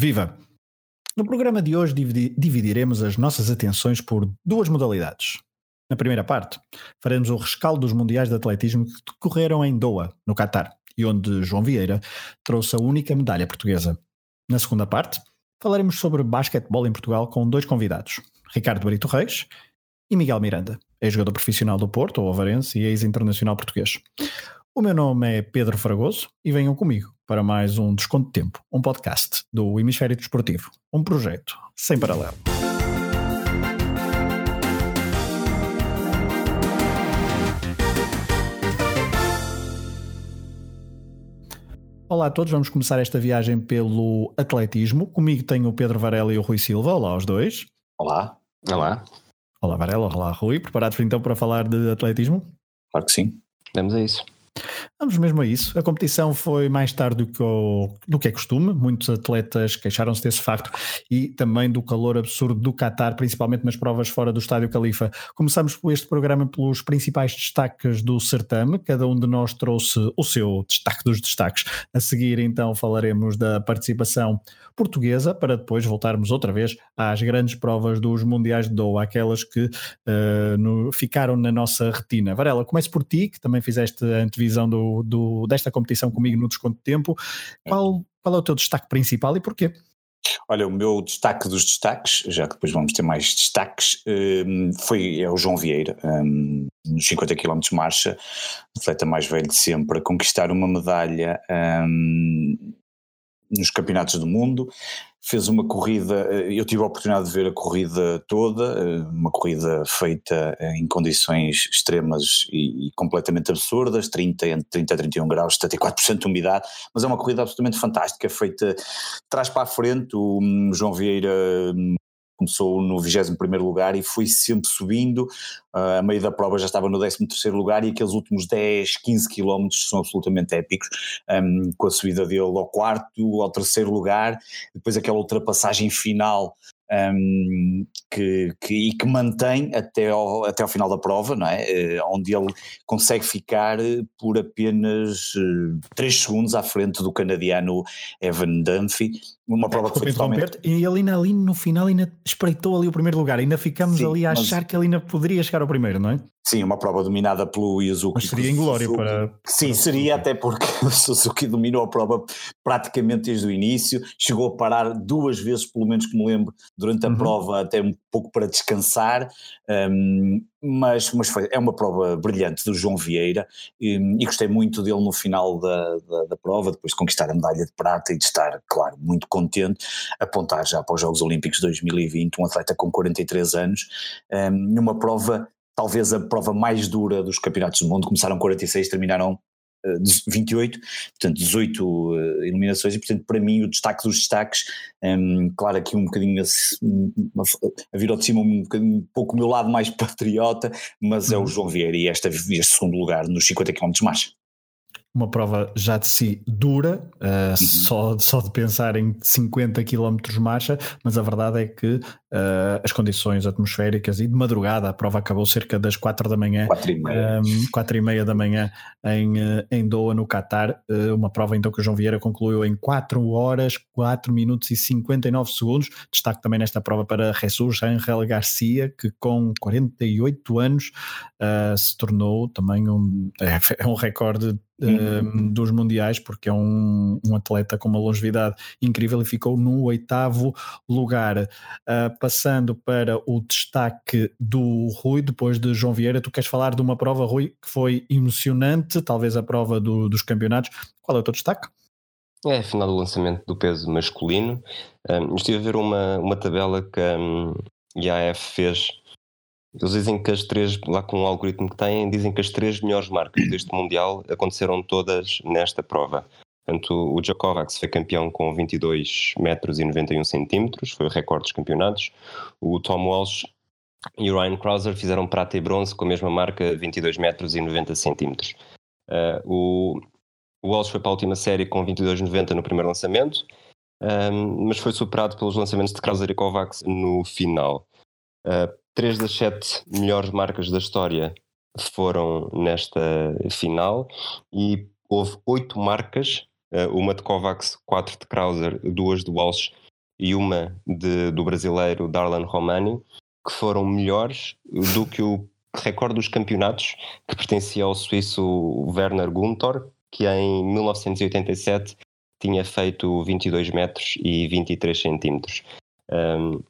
Viva! No programa de hoje dividiremos as nossas atenções por duas modalidades. Na primeira parte, faremos o rescaldo dos Mundiais de Atletismo que decorreram em Doha, no Catar, e onde João Vieira trouxe a única medalha portuguesa. Na segunda parte, falaremos sobre basquetebol em Portugal com dois convidados, Ricardo Brito Reis e Miguel Miranda, ex-jogador profissional do Porto, ou Avarense, e ex-internacional português. O meu nome é Pedro Fragoso e venham comigo para mais um Desconto de Tempo, um podcast do Hemisfério Desportivo, um projeto sem paralelo. Olá a todos, vamos começar esta viagem pelo atletismo. Comigo tenho o Pedro Varela e o Rui Silva. Olá aos dois. Olá. Olá. Olá Varela, olá Rui. Preparados então para falar de atletismo? Claro que sim. Vamos a isso. Vamos mesmo a isso. A competição foi mais tarde do que, o, do que é costume. Muitos atletas queixaram-se desse facto e também do calor absurdo do Qatar, principalmente nas provas fora do Estádio Califa. Começamos este programa pelos principais destaques do certame. Cada um de nós trouxe o seu destaque dos destaques. A seguir, então, falaremos da participação portuguesa para depois voltarmos outra vez às grandes provas dos Mundiais de Doha, aquelas que uh, no, ficaram na nossa retina. Varela, comece por ti, que também fizeste a antevisão do, do, desta competição comigo no desconto de tempo. Qual, qual é o teu destaque principal e porquê? Olha, o meu destaque dos destaques, já que depois vamos ter mais destaques, um, foi é o João Vieira, um, nos 50 km de marcha, atleta mais velho de sempre, a conquistar uma medalha um, nos campeonatos do mundo, fez uma corrida, eh, eu tive a oportunidade de ver a corrida toda, eh, uma corrida feita em condições extremas e, completamente absurdas, 30, entre 30 a 31 graus, 74% de umidade, mas é uma corrida absolutamente fantástica, feita trás para a frente, o hum, João Vieira hum, começou no 21 lugar e foi sempre subindo, uh, a meio da prova já estava no 13 lugar e aqueles últimos 10, 15 quilómetros são absolutamente épicos, um, com a subida dele ao quarto, ao terceiro lugar, depois aquela ultrapassagem final um, que, que, e que mantém até ao, até ao final da prova, não é? Uh, onde ele consegue ficar por apenas uh, eh, 3 segundos à frente do canadiano Evan Dunphy, uma prova é, que foi totalmente... E ainda ali no final ainda espreitou ali o primeiro lugar, ainda ficamos Sim, ali a achar mas... que ele ainda poderia chegar ao primeiro, não é? Sim, uma prova dominada pelo Yuzuki. Mas seria inglório para. Sim, seria, até porque o Suzuki dominou a prova praticamente desde o início, chegou a parar duas vezes, pelo menos que me lembro, durante a uhum. prova, até um pouco para descansar. Um, mas, mas foi, é uma prova brilhante do João Vieira e, e gostei muito dele no final da, da, da, prova, depois de conquistar a medalha de prata e de estar, claro, muito contente, apontar já para os Jogos Olímpicos 2020, um atleta com 43 anos, um, numa prova talvez a prova mais dura dos campeonatos do mundo, começaram 46, terminaram 28, eh, portanto 18 uh, eliminações. E portanto para mim o destaque dos destaques, um, claro aqui um bocadinho a, a vir ao de cima um, um pouco o meu lado mais patriota, mas é o uhum. João Vieira e esta, este segundo lugar nos 50 km de marcha uma prova já de si dura, uh, só, só de pensar em 50 km de marcha, mas a verdade é que uh, as condições atmosféricas e de madrugada, a prova acabou cerca das 4 da manhã, 4 e meia, um, ehm, 4 e meia da manhã em, eh, em Doha, no Qatar, uh, uma prova então que o João Vieira concluiu em 4 horas, 4 minutos e 59 segundos, destaque também nesta prova para Jesus Angel Garcia, que com 48 anos se tornou também um, é, é um recorde uhum. dos mundiais, porque é um, um, atleta com uma longevidade incrível e ficou no oitavo lugar. Uh, passando para o destaque do Rui, depois de João Vieira, tu queres falar de uma prova, Rui, que foi emocionante, talvez a prova do, dos campeonatos. Qual é o teu destaque? É a final do lançamento do peso masculino. Um, estive a ver uma, uma tabela que um, a IAF fez eles dizem que as três, lá com o algoritmo que têm, dizem que as três melhores marcas deste Mundial aconteceram todas nesta prova. Portanto, o Djokovic foi campeão com 22 metros e 91 centímetros, foi o recorde dos campeonatos. O Tom Walsh e o Ryan Crouser fizeram prata e bronze com a mesma marca, 22 metros e 90 centímetros. Uh, o, Walsh foi para a última série com 22,90 no primeiro lançamento, um, mas foi superado pelos lançamentos de Crouser e Kovacs no final. Uh, Três das sete melhores marcas da história foram nesta final e houve oito marcas, eh, uma de Kovacs, quatro de Krauser, duas de Walsh e uma de, do brasileiro Darlan Romani, que foram melhores do que o recorde dos campeonatos que pertencia ao suíço Werner Guntor, que em 1987 tinha feito 22 metros e 23 centímetros. Um,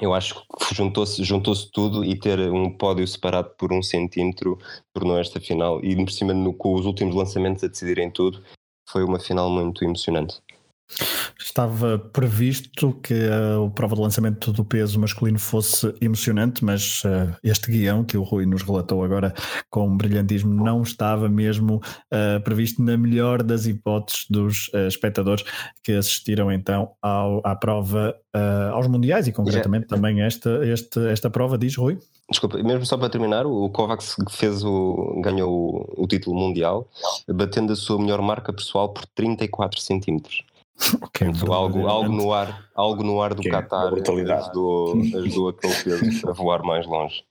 eu acho que juntou-se juntou tudo e ter um pódio separado por um centímetro tornou esta final, e por cima no, com os últimos lançamentos a decidirem tudo, foi uma final muito emocionante. Estava previsto que uh, o prova de lançamento do peso masculino fosse emocionante, mas uh, este guião que o Rui nos relatou agora com brilhantismo não estava mesmo uh, previsto na melhor das hipóteses dos espectadores que assistiram então ao, à prova aos mundiais e concretamente Já. também esta, este, esta prova, diz Rui. Desculpa, mesmo só para terminar, o Kovacs fez o, ganhou o, o título mundial batendo a sua melhor marca pessoal por 34 centímetros. Okay, algo, algo, no ar, algo no ar do okay, Qatar ajudou, ajudou aquele peso a voar mais longe.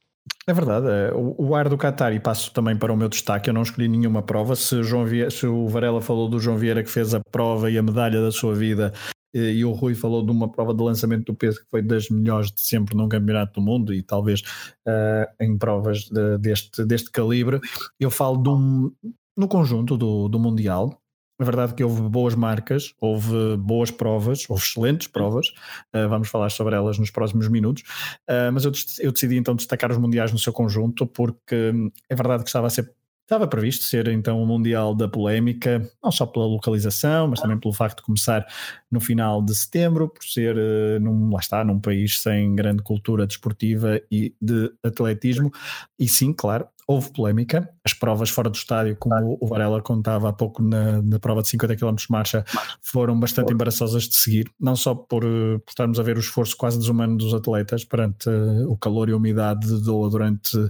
É verdade, é, o, o, ar do Qatar, e passo também para o meu destaque, eu não escolhi nenhuma prova. Se, João Vieira, se o Varela falou do João Vieira que fez a prova e a medalha da sua vida, e o Rui falou de uma prova de lançamento do peso que foi das melhores de sempre num campeonato do mundo e talvez uh, em provas de, deste, deste calibre, eu falo de um, no conjunto do, do Mundial, é verdade que houve boas marcas, houve boas provas, houve excelentes provas, uh, vamos falar sobre elas nos próximos minutos, uh, mas eu, eu, decidi então destacar os mundiais no seu conjunto, porque hum, é verdade que estava a ser. Estava previsto ser então o Mundial da Polémica, não só pela localização, mas também pelo facto de começar no final de setembro, por ser, uh, num, lá está, num país sem grande cultura desportiva e de atletismo. E sim, claro, houve polémica. As provas fora do estádio, como o Varela contava há pouco na, na prova de 50 km de marcha, foram bastante embaraçosas de seguir, não só por, eh, por estarmos a ver o esforço quase desumano dos atletas perante uh, o calor e a umidade de Doha durante uh,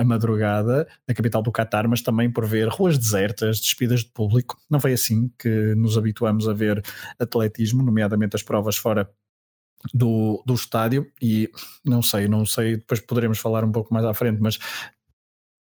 a madrugada na capital do Qatar, mas também por ver ruas desertas, despidas de público. Não foi assim que nos habituamos a ver atletismo, nomeadamente as provas fora do, do estádio e não sei, não sei, depois poderemos falar um pouco mais à frente, mas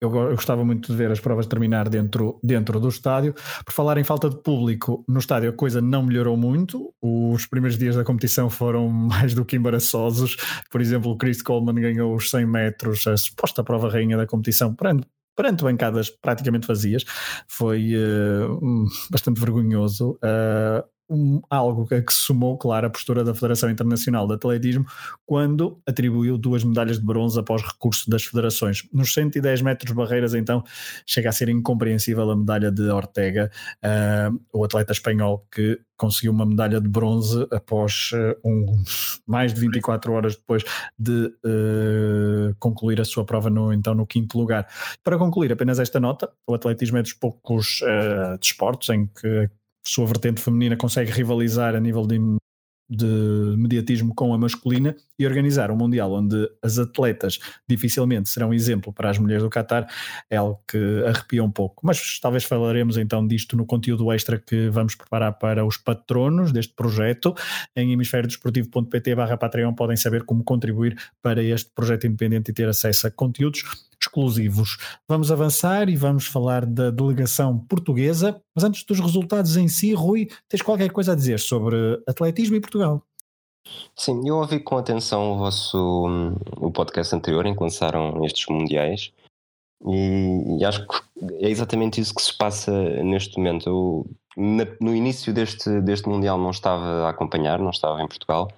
eu, eu, gostava muito de ver as provas terminar dentro, dentro do estádio. Por falar em falta de público, no estádio a coisa não melhorou muito. Os primeiros dias da competição foram mais do que embaraçosos. Por exemplo, o Chris Coleman ganhou os 100 metros, a suposta prova rainha da competição, perante, perante bancadas praticamente vazias. Foi uh, bastante vergonhoso. Uh, um, algo que, que somou, claro, a postura da Federação Internacional de Atletismo quando atribuiu duas medalhas de bronze após recurso das federações. Nos 110 metros barreiras, então, chega a ser incompreensível a medalha de Ortega, uh, o atleta espanhol que conseguiu uma medalha de bronze após uh, um, mais de 24 horas depois de uh, concluir a sua prova no, então, no quinto lugar. Para concluir apenas esta nota, o atletismo é dos poucos desportos em que sua vertente feminina consegue rivalizar a nível de, de mediatismo com a masculina e organizar um Mundial onde as atletas dificilmente serão exemplo para as mulheres do Qatar é algo que arrepia um pouco. Mas talvez falaremos então disto no conteúdo extra que vamos preparar para os patronos deste projeto. Em hemisfériodesportivo.pt barra Patreon podem saber como contribuir para este projeto independente e ter acesso a conteúdos exclusivos. Vamos avançar e vamos falar da delegação portuguesa, mas antes dos resultados em si, Rui, tens qualquer coisa a dizer sobre atletismo e Portugal? Sim, eu ouvi com atenção o vosso o podcast anterior em que lançaram estes mundiais e, e acho que é exatamente isso que se passa neste momento. Eu, na, no início deste, deste mundial não estava a acompanhar, não estava em Portugal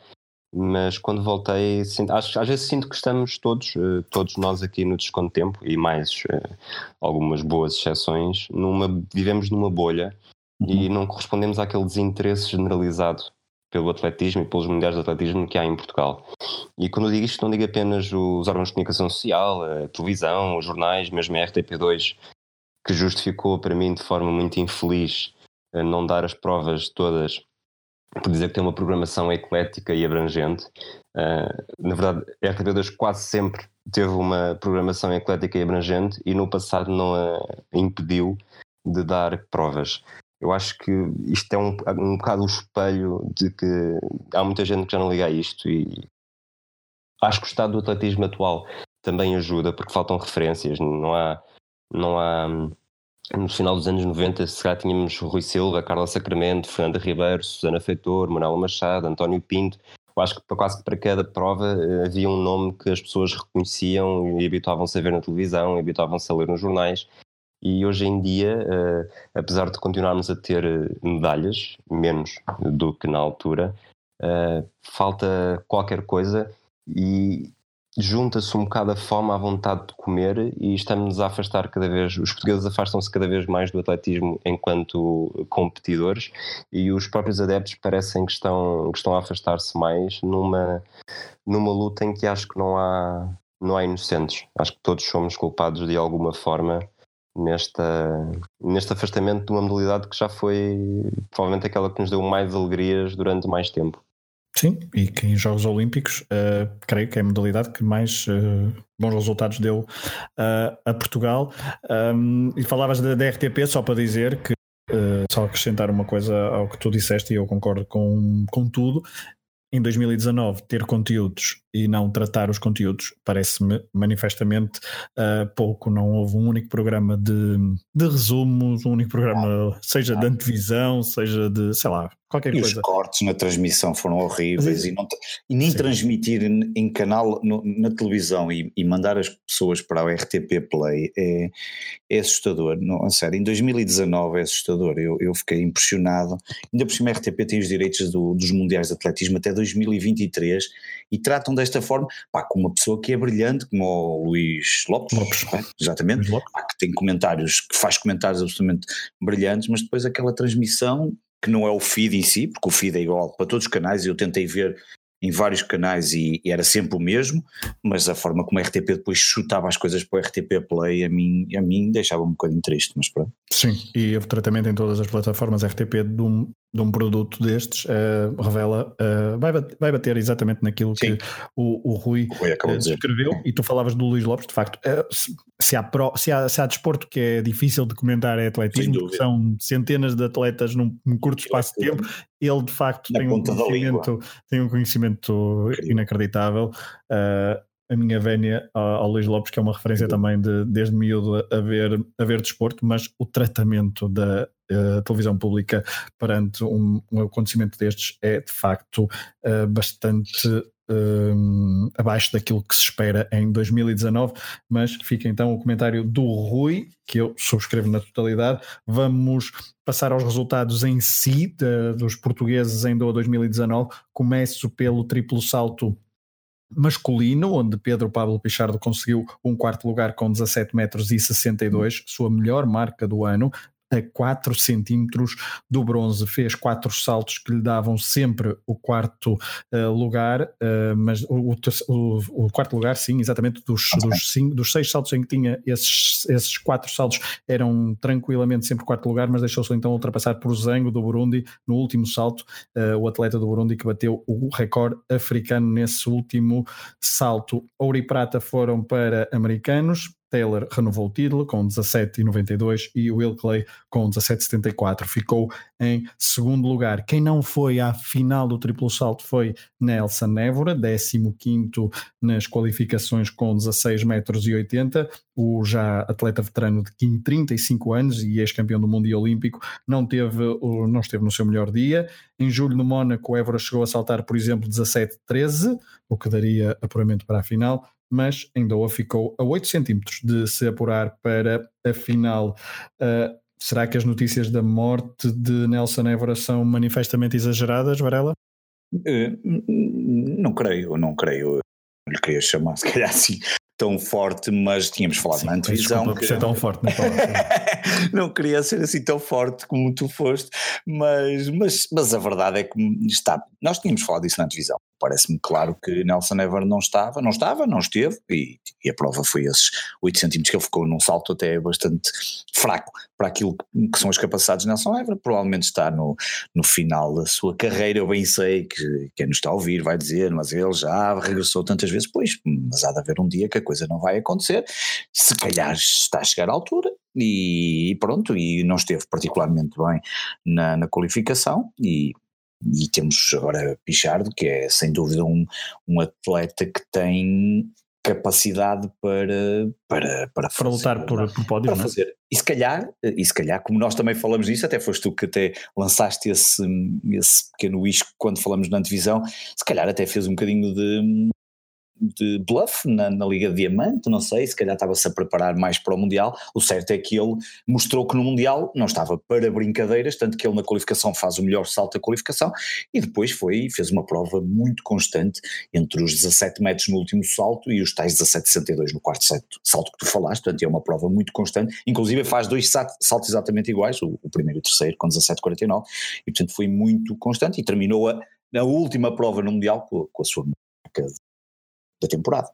mas quando voltei, sinto, acho, às vezes sinto que estamos todos, eh, todos nós aqui no Desconto Tempo e mais eh, algumas boas exceções, numa, vivemos numa bolha uhum. e não correspondemos àquele desinteresse generalizado pelo atletismo e pelos mundiais de atletismo que há em Portugal. E quando eu digo isto, não digo apenas os órgãos de comunicação social, a televisão, os jornais, mesmo a RTP2, que justificou para mim de forma muito infeliz não dar as provas todas por dizer que tem uma programação eclética e abrangente. Uh, na verdade, a RTP2 quase sempre teve uma programação eclética e abrangente e no passado não a impediu de dar provas. Eu acho que isto é um, um bocado o espelho de que há muita gente que já não liga a isto e acho que o estado do atletismo atual também ajuda porque faltam referências, não há, não há no final dos anos 90, se calhar tínhamos Rui Silva, Carla Sacramento, Fernanda Ribeiro, Susana Feitor, Manuela Machado, António Pinto. Eu acho que quase que para cada prova eh, havia um nome que as pessoas reconheciam e habituavam-se a ver na televisão, habituavam-se a ler nos jornais. E hoje em dia, uh, apesar de continuarmos a ter eh, medalhas, menos do que na altura, falta qualquer coisa e junta-se um bocado a fome à vontade de comer e estamos a afastar cada vez, os portugueses afastam-se cada vez mais do atletismo enquanto competidores e os próprios adeptos parecem que estão, que estão a afastar-se mais numa, numa luta em que acho que não há, não há inocentes. Acho que todos somos culpados de alguma forma nesta, neste afastamento de uma modalidade que já foi provavelmente aquela que nos deu mais alegrias durante mais tempo. Sim, e que em Jogos Olímpicos uh, creio que é a modalidade que mais uh, bons resultados deu uh, a Portugal. Um, e falavas da, da, RTP, só para dizer que, só acrescentar uma coisa ao que tu disseste, e eu concordo com, com tudo, em 2019 ter conteúdos e não tratar os conteúdos parece-me manifestamente pouco. Não houve um único programa de, de resumos, um único programa, seja de antevisão, seja de, sei lá, qualquer e coisa. Os cortes na transmissão foram horríveis e, não, e, nem Sim. transmitir em canal no, na televisão e, e, mandar as pessoas para o RTP Play é, é assustador. Não, a sério, em 2019 é assustador. Eu, eu fiquei impressionado. Ainda por cima, a RTP tem os direitos do, dos Mundiais de Atletismo até 2023 e tratam desta forma pá, com uma pessoa que é brilhante, como o Luís Lopes, Lopes. É? exatamente, Lopes. Pá, que tem comentários, que faz comentários absolutamente brilhantes, mas depois aquela transmissão que não é o feed em si, porque o feed é igual para todos os canais, eu tentei ver em vários canais e, e, era sempre o mesmo, mas a forma como a RTP depois chutava as coisas para o RTP Play a mim, a mim deixava um bocadinho triste, mas pronto. Sim, e o tratamento em todas as plataformas RTP um, de um produto destes uh, revela, uh, vai, bater, vai bater exatamente naquilo Sim. que o, o Rui, o Rui uh, descreveu, e tu falavas do Luís Lopes, de facto, se, se, há pro, se, há, se há desporto que é difícil de comentar é atletismo, são centenas de atletas num, num curto espaço de tempo, ele de facto tem um, conhecimento, tem um conhecimento inacreditável. Uh, a minha vénia ao Luís Lopes, que é uma referência também de, desde miúdo a ver, a ver desporto, mas o tratamento da uh, televisão pública perante um, um, acontecimento destes é de facto uh, bastante uh, abaixo daquilo que se espera em 2019. Mas fica então o comentário do Rui, que eu subscrevo na totalidade. Vamos passar aos resultados em si de, dos portugueses em Doha 2019. Começo pelo triplo salto masculino, onde Pedro Pablo Pichardo conseguiu um quarto lugar com 17 metros e 62, sua melhor marca do ano, a 4 centímetros do bronze. Fez quatro saltos que lhe davam sempre o quarto uh, lugar, uh, mas o, o, o, quarto lugar, sim, exatamente, dos, dos, cinco, dos seis saltos em que tinha, esses, esses quatro saltos eram tranquilamente sempre quarto lugar, mas deixou-se então ultrapassar por Zango do Burundi no último salto, uh, o atleta do Burundi que bateu o recorde africano nesse último salto. Ouro e prata foram para americanos, Taylor renovou o título com 17,92 e Will Clay com 17,74. Ficou em segundo lugar. Quem não foi à final do triplo salto foi Nelson Évora, 15 nas qualificações com 16 metros 80. O já atleta veterano de 35 anos e ex-campeão do mundo e olímpico não teve, não esteve no seu melhor dia. Em julho no Mónaco, Évora chegou a saltar, por exemplo, 17,13, o que daria apuramento para a final mas Doha ficou a 8 centímetros de se apurar para a final. Uh, será que as notícias da morte de Nelson Évora são manifestamente exageradas, Varela? Uh, não creio, não creio. Lhe queria chamar, se calhar assim, tão forte, mas tínhamos falado Sim, na antevisão. Desculpa que... ser tão forte, não, não queria ser assim tão forte como tu foste, mas, mas, mas a verdade é que está. Nós tínhamos falado disso na antevisão. Parece-me claro que Nelson Ever não estava, não estava, não esteve, e, e, a prova foi esses 8 centímetros que ele ficou num salto até bastante fraco para aquilo que, são as capacidades de Nelson Ever. Provavelmente está no, no final da sua carreira. Eu bem sei que quem nos está a ouvir vai dizer, mas ele já regressou tantas vezes. Pois, mas há de haver um dia que a coisa não vai acontecer. Se calhar está a chegar à altura, e pronto, e não esteve particularmente bem na, na qualificação e e temos agora Pichardo, que é sem dúvida um, um atleta que tem capacidade para, para, para, para lutar por, por pódios, para é? fazer. E se calhar, e se calhar, como nós também falamos disso, até foste tu que até lançaste esse, esse pequeno isco quando falamos na antevisão, se calhar até fez um bocadinho de, de bluff na, na, Liga de Diamante, não sei, se calhar estava-se a preparar mais para o Mundial. O certo é que ele mostrou que no Mundial não estava para brincadeiras, tanto que ele na qualificação faz o melhor salto da qualificação e depois foi fez uma prova muito constante entre os 17 metros no último salto e os tais 17,62 no quarto salto, salto que tu falaste, portanto é uma prova muito constante, inclusive faz dois saltos exatamente iguais, o, o primeiro e o terceiro com 17,49 e portanto foi muito constante e terminou a, na última prova no Mundial com, com a sua marca da temporada.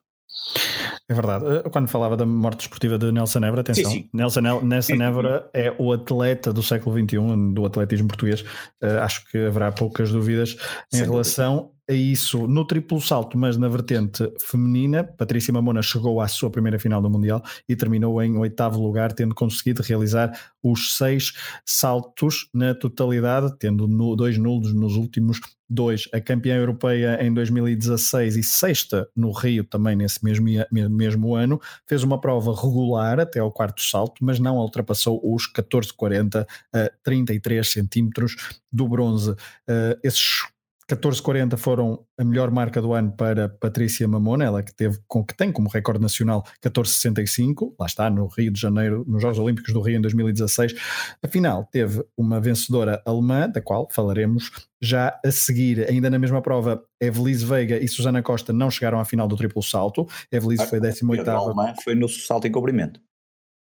É verdade. Quando falava da morte esportiva de Nelson Évora, atenção, sim, sim. Nelson, Nelson Évora é o atleta do século XXI, do atletismo português. Uh, acho que haverá poucas dúvidas em Sem relação dúvida a isso no triplo salto, mas na vertente feminina. Patrícia Mamona chegou à sua primeira final do Mundial e terminou em oitavo lugar, tendo conseguido realizar os seis saltos na totalidade, tendo dois nulos nos últimos dois. A campeã europeia em 2016 e sexta no Rio, também nesse mesmo, mesmo ano, fez uma prova regular até ao quarto salto, mas não ultrapassou os 14,40 a 33 centímetros do bronze. Uh, esses 14,40 foram a melhor marca do ano para Patrícia Mamona, ela que teve com que tem como recorde nacional 14,65, lá está no Rio de Janeiro, nos Jogos Olímpicos do Rio em 2016. Afinal, teve uma vencedora alemã, da qual falaremos já a seguir. Ainda na mesma prova, Evelise Veiga e Susana Costa não chegaram à final do triplo salto. Evelise foi 18 alemã foi no salto em cobrimento.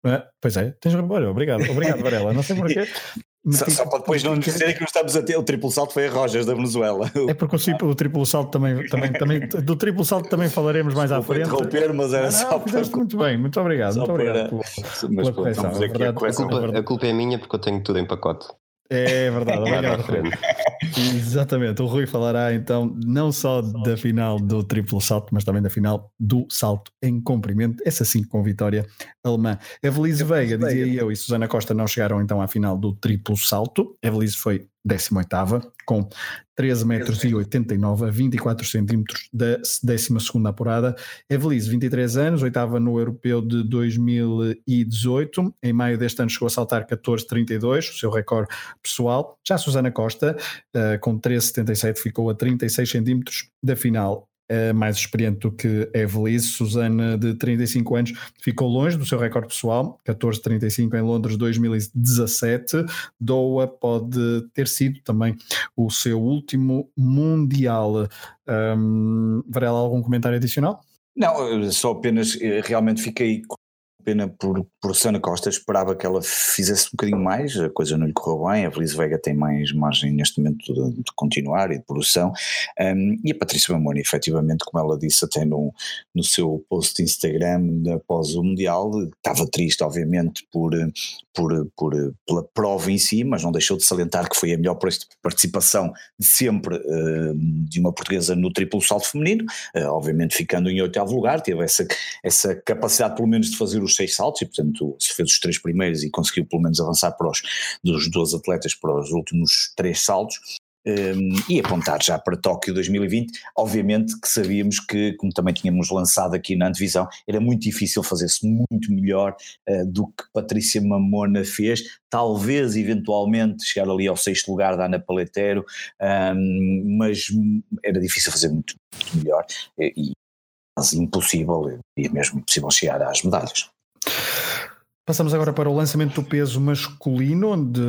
Ah, pois é, tens olha, obrigado, obrigado Varela, não sei porquê, só, só, para depois não nos dizer que não estamos a ter o triplo salto foi a Rojas da Venezuela. É porque o, o triplo salto também, também, também do triplo salto também falaremos mais à frente. interromper, mas era não, só para... muito bem, muito obrigado, muito obrigado para... pela, correção. A, verdade, a, culpa, a culpa é minha porque eu tenho tudo em pacote. É verdade, obrigado. Exatamente, o Rui falará então não só da final do triplo salto, mas também da final do salto em comprimento, essa sim com vitória alemã. Evelise Veiga, dizia eu, e Susana Costa não chegaram então à final do triplo salto. Evelise foi 18 com 13 metros e 89 a 24 centímetros da 12 apurada. Evelise, 23 anos, oitava no Europeu de 2018. Em maio deste ano chegou a saltar 14,32, o seu recorde pessoal. Já Susana Costa, uh, com 13,77, ficou a 36 centímetros da final mais experiente do que Evelise. Susana, de 35 anos, ficou longe do seu recorde pessoal, 14,35 em Londres 2017. Doha pode ter sido também o seu último Mundial. Um, Varela, algum comentário adicional? Não, só apenas eh, realmente fiquei pena por, por Sana Costa, esperava que ela fizesse um bocadinho mais, a coisa não lhe correu bem, a Feliz Vega tem mais margem neste momento de, de continuar e de produção, um, e a Patrícia Mamoni, efetivamente, como ela disse até no, no seu post de Instagram após o Mundial, estava triste obviamente por, por, por, pela prova em si, mas não deixou de salientar que foi a melhor participação de sempre uh, de uma portuguesa no triplo salto feminino, uh, obviamente ficando em oitavo lugar, teve essa, essa capacidade pelo menos de fazer os seis saltos e portanto se fez os três primeiros e conseguiu pelo menos avançar para os dos 12 atletas para os últimos três saltos um, e apontar já para Tóquio 2020. Obviamente que sabíamos que, como também tínhamos lançado aqui na antevisão, era muito difícil fazer-se muito melhor uh, do que Patrícia Mamona fez. Talvez, eventualmente, chegar ali ao sexto lugar da Ana Paletero, um, mas era difícil fazer muito, muito melhor e quase impossível, e mesmo impossível chegar às medalhas. Passamos agora para o lançamento do peso masculino, onde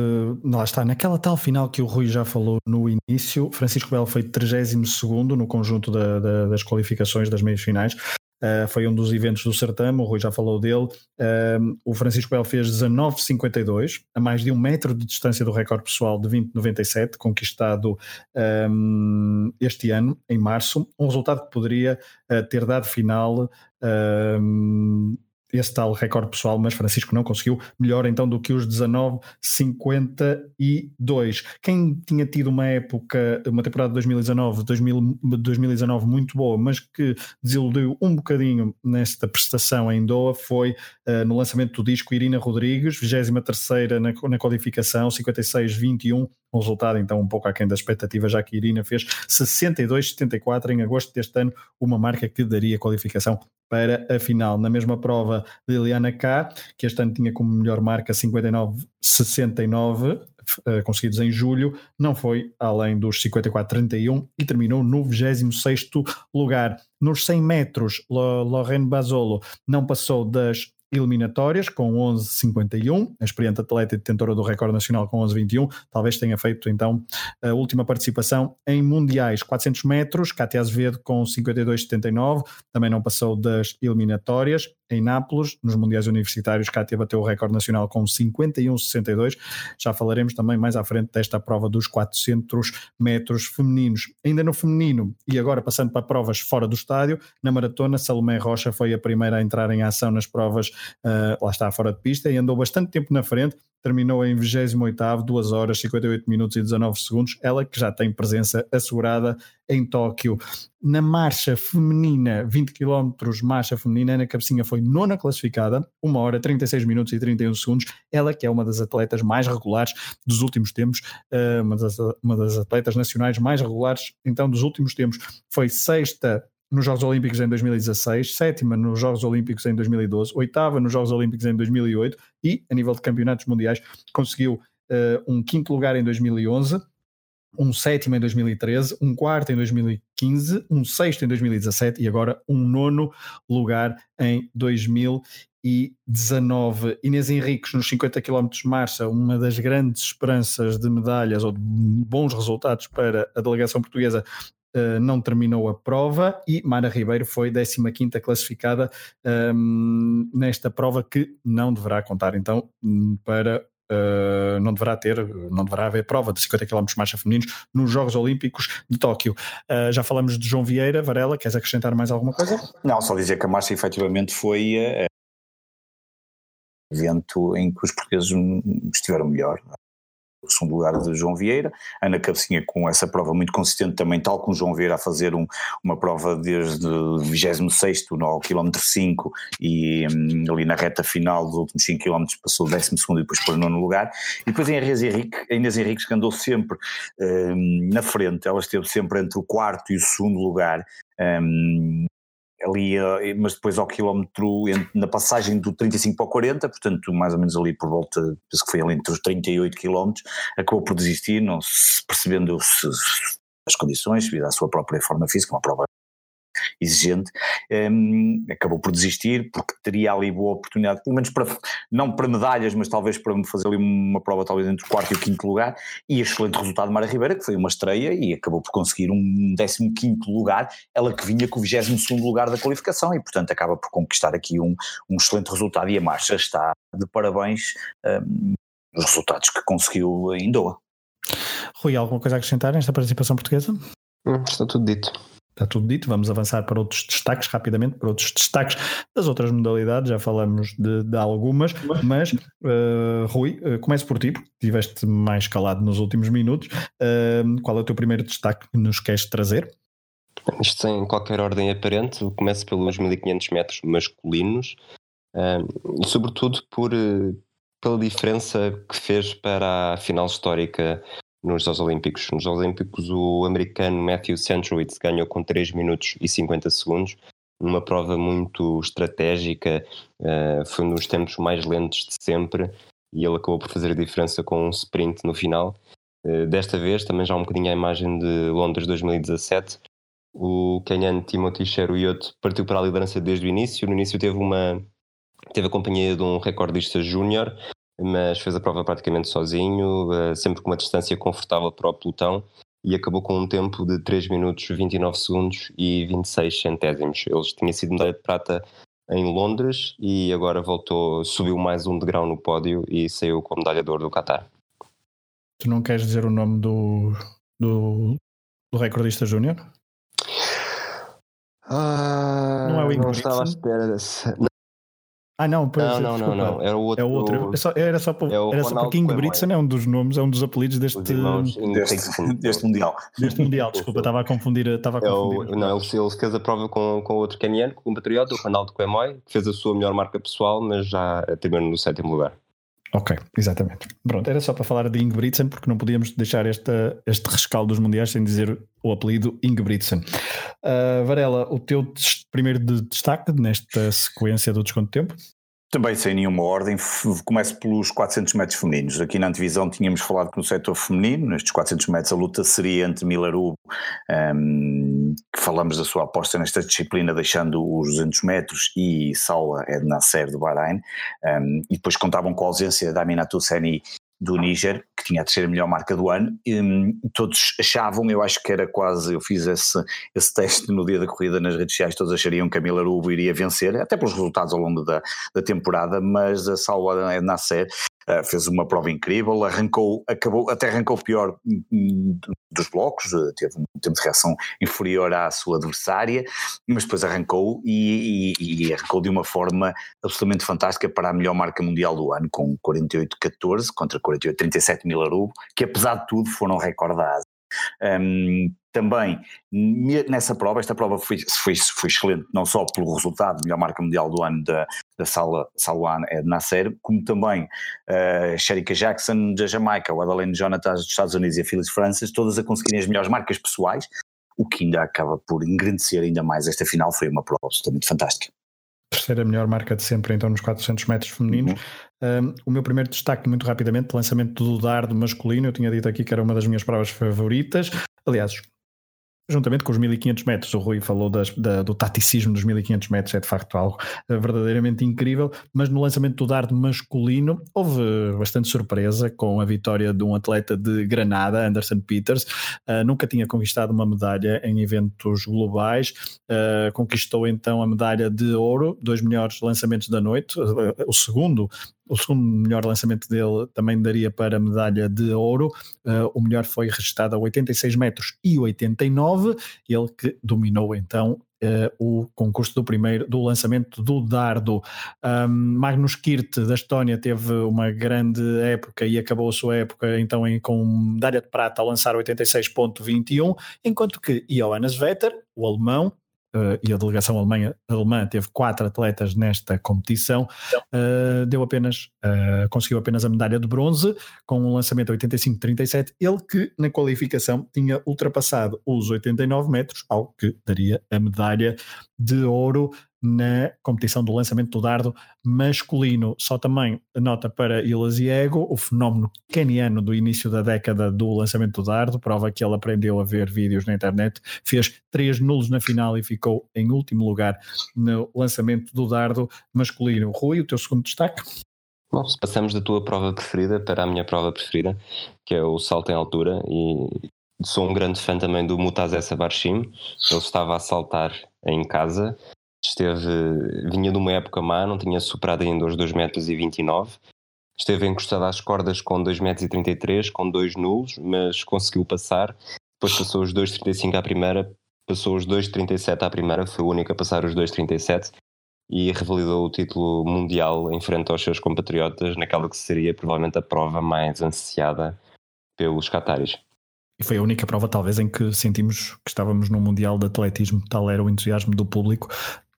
lá está, naquela tal final que o Rui já falou no início, Francisco Belo foi 32 no conjunto da, da, das qualificações das meias finais. Uh, foi um dos eventos do certame, o Rui já falou dele. Uh, o Francisco Belo fez 19,52, a mais de um metro de distância do recorde pessoal de 20,97, conquistado um, este ano, em março. Um resultado que poderia uh, ter dado final esse tal recorde pessoal, mas Francisco não conseguiu melhor então do que os 19,52. Quem tinha tido uma época, uma temporada de 2019, 2000, 2019 muito boa, mas que desiludiu um bocadinho nesta prestação em Doha foi uh, no lançamento do disco Irina Rodrigues, 23 na, na qualificação, 56-21, um resultado então um pouco aquém da expectativa, já que Irina fez 62-74 em agosto deste ano, uma marca que daria qualificação para a final. Na mesma prova, Liliana K, que este ano tinha como melhor marca 59,69, eh, conseguidos em julho, não foi além dos 54,31 e terminou no 26º lugar. Nos 100 metros, Lorraine Basolo não passou das eliminatórias com 11,51, a experiente atleta e detentora do recorde nacional com 11,21, talvez tenha feito então a última participação em mundiais. 400 metros, Cátia Azevedo com 52,79, também não passou das eliminatórias, em Nápoles, nos Mundiais Universitários, Cátia bateu o recorde nacional com 51,62. Já falaremos também mais à frente desta prova dos 400 metros femininos. Ainda no feminino, e agora passando para provas fora do estádio, na maratona, Salomé Rocha foi a primeira a entrar em ação nas provas, uh, lá está, fora de pista, e andou bastante tempo na frente, terminou em 28º, 2 horas 58 minutos e 19 segundos, ela que já tem presença assegurada em Tóquio. Na marcha feminina, 20 km marcha feminina, Ana Cabecinha foi nona classificada, 1 hora 36 minutos e 31 segundos, ela que é uma das atletas mais regulares dos últimos tempos, eh, uma das, uma das atletas nacionais mais regulares então dos últimos tempos, foi sexta nos Jogos Olímpicos em 2016, sétima nos Jogos Olímpicos em 2012, oitava nos Jogos Olímpicos em 2008 e, a nível de campeonatos mundiais, conseguiu uh, um quinto lugar em 2011, um sétimo em 2013, um quarto em 2015, um sexto em 2017 e agora um nono lugar em 2019. Inês Henriques nos 50 km de marcha, uma das grandes esperanças de medalhas ou de bons resultados para a delegação portuguesa, Uh, não terminou a prova e Mara Ribeiro foi 15 classificada um, ehm, nesta prova que não deverá contar então para Uh, não deverá ter, não deverá haver prova de 50 km marcha femininos nos Jogos Olímpicos de Tóquio. Uh, já falamos de João Vieira, Varela, queres acrescentar mais alguma coisa? Não, só dizer que a marcha efetivamente foi uh, evento em que os portugueses estiveram melhor segundo lugar de João Vieira, Ana Cabecinha com essa prova muito consistente também, tal como João Vieira a fazer um, uma prova desde 26 no quilómetro 5 e um, ali na reta final dos últimos 5 km passou o 12 e depois para o nono lugar, e depois a Inês Henrique, a Inês Henriques que andou sempre um, na frente, ela esteve sempre entre o quarto e o segundo lugar, um, ali, eh, mas depois ao quilómetro, na passagem do 35 para o 40, portanto mais ou menos ali por volta, penso que foi ali entre os 38 quilómetros, acabou por desistir, não se percebendo se, as condições, devido à sua própria forma física, uma prova exigente, um, acabou por desistir porque teria ali boa oportunidade, pelo menos para, não para medalhas, mas talvez para fazer ali uma prova talvez entre o quarto e o quinto lugar, e excelente resultado de Mara Ribeira, que foi uma estreia e acabou por conseguir um 15 quinto lugar, ela que vinha com o 22 segundo lugar da qualificação e portanto acaba por conquistar aqui um, um excelente resultado e a marcha está de parabéns um, os resultados que conseguiu em Doha. Rui, alguma coisa a acrescentar nesta participação portuguesa? Hum, está tudo dito. Está tudo dito, vamos avançar para outros destaques rapidamente, para outros destaques das outras modalidades, já falamos de, de algumas, mas uh, Rui, uh, começo por ti, porque estiveste mais calado nos últimos minutos. Uh, qual é o teu primeiro destaque que nos queres trazer? Isto sem qualquer ordem aparente, começo pelos 1500 metros masculinos e sobretudo por, pela diferença que fez para a final histórica nos Jogos Olímpicos. Nos Jogos Olímpicos, o americano Matthew Centrowitz ganhou com 3 minutos e 50 segundos, numa prova muito estratégica, uh, foi um dos tempos mais lentos de sempre e ele acabou por fazer a diferença com um sprint no final. Uh, desta vez, também já um bocadinho à imagem de Londres 2017, o kenyan Timothy Cheruiyot partiu para a liderança desde o início. No início teve uma teve a companhia de um recordista júnior mas fez a prova praticamente sozinho, eh, sempre com uma distância confortável para o pelotão e acabou com um tempo de 3 minutos 29 segundos e 26 centésimos. Ele tinha sido medalha de prata em Londres e agora voltou, subiu mais um degrau no pódio e saiu com medalha de ouro do Qatar. Tu não queres dizer o nome do, do, do recordista júnior? Ah, não é o Ingrid. Não estava à espera desse. Ah, não, pois, não, não, não, não, era o outro. É o outro. É só, era só, por, é era só porque Britson é um dos nomes, é um dos apelidos deste, deste, deste Mundial. Deste Mundial, desculpa, estava a confundir. Estava a confundir é o, não, ele, fez a prova com, com outro caniano, com o compatriota, o Ronaldo Coemoy, que fez a sua melhor marca pessoal, mas já terminou no sétimo lugar. Ok, exatamente. Pronto, era só para falar de Ingebrigtsen, porque não podíamos deixar esta, este rescaldo dos mundiais sem dizer o apelido Ingebrigtsen. Uh, Varela, o teu primeiro de destaque nesta sequência do desconto de tempo? Também sem nenhuma ordem, começo pelos 400 metros femininos. Aqui na antevisão tínhamos falado que no setor feminino, nestes 400 metros, a luta seria entre Miller Hugo, um, que falamos da sua aposta nesta disciplina, deixando os 200 metros, e Saula Edna Nasser do Bahrein, um, e depois contavam com a ausência da Aminatou Seni do Níger, que tinha a terceira melhor marca do ano, e, hum, todos achavam, eu acho que era quase, eu fiz esse, esse teste no dia da corrida nas redes sociais, todos achariam que a Miller Ubo iria vencer, até pelos resultados ao longo da, da temporada, mas a Salwa Nasser Uh, fez uma prova incrível, arrancou, acabou, até arrancou pior dos blocos, uh, teve um tempo de reação inferior à sua adversária, mas depois arrancou e, e, e, arrancou de uma forma absolutamente fantástica para a melhor marca mundial do ano, com 48-14 contra 48-37 Milarubo, que apesar de tudo foram recordados. Um, também nessa prova, esta prova foi, foi, foi excelente, não só pelo resultado, melhor marca mundial do ano da, da Sala, Salwan Ed Nasser, como também uh, Sherika Jackson da Jamaica, o Adelaine Jonathan dos Estados Unidos e a Phyllis Francis, todas a conseguirem as melhores marcas pessoais, o que ainda acaba por engrandecer ainda mais esta final, foi uma prova absolutamente fantástica terceira melhor marca de sempre, então nos 400 metros femininos. Uhum. Um, o meu primeiro destaque, muito rapidamente, lançamento do dardo masculino. Eu tinha dito aqui que era uma das minhas provas favoritas. Aliás, Juntamente com os 1500 metros, o Rui falou das, da, do taticismo dos 1500 metros, é de facto algo eh, verdadeiramente incrível, mas no lançamento do dardo masculino houve bastante surpresa com a vitória de um atleta de Granada, Anderson Peters, uh, nunca tinha conquistado uma medalha em eventos globais, uh, conquistou então a medalha de ouro, dois melhores lançamentos da noite, uh, o segundo o segundo melhor lançamento dele também daria para medalha de ouro. Uh, o melhor foi registrado a 86 metros e 89. Ele que dominou então Uh, o concurso do primeiro do lançamento do dardo. Um, Magnus Kirt da Estónia teve uma grande época e acabou a sua época então em, com medalha de prata a lançar 86.21, enquanto que Johannes Vetter, o alemão, uh, e a delegação alemã, alemã teve quatro atletas nesta competição, uh, deu apenas, uh, conseguiu apenas a medalha de bronze com um lançamento 85-37, ele que na qualificação tinha ultrapassado os 89 metros, algo que daria a medalha de ouro na competição do lançamento do dardo masculino. Só também nota para Ilasiego, o fenómeno keniano do início da década do lançamento do dardo, prova que ele aprendeu a ver vídeos na internet, fez três nulos na final e ficou em último lugar no lançamento do dardo masculino. Rui, o teu segundo destaque? Bom, passamos da tua prova preferida para a minha prova preferida, que é o salto em altura, e sou um grande fã também do Mutazé Sabarshim. Ele estava a saltar em casa esteve, vinha de uma época má, não tinha superado ainda os 2,29 metros e 29. Esteve encostado às cordas com 2,33 metros com dois nulos, mas conseguiu passar. Depois passou os 2,35 à primeira, passou os 2,37 à primeira, foi o único a passar os 2,37 e revalidou o título mundial em frente aos seus compatriotas naquela que seria provavelmente a prova mais ansiada pelos cataris. E foi a única prova, talvez, em que sentimos que estávamos num Mundial de Atletismo, tal era o entusiasmo do público,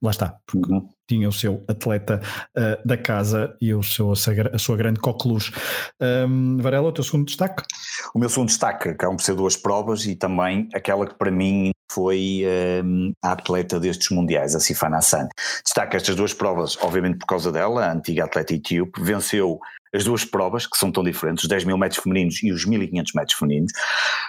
lá está, porque uhum. tinha o seu atleta uh, da casa e o seu, a sua grande coqueluche. Um, Varela, o teu segundo destaque? O meu segundo destaque acabam por ser duas provas e também aquela que para mim foi um, a atleta destes mundiais, a Sifana Hassan. Destaca estas duas provas, obviamente por causa dela, a antiga atleta etíope, venceu as duas provas, que são tão diferentes, os 10 mil metros femininos e os 1500 metros femininos.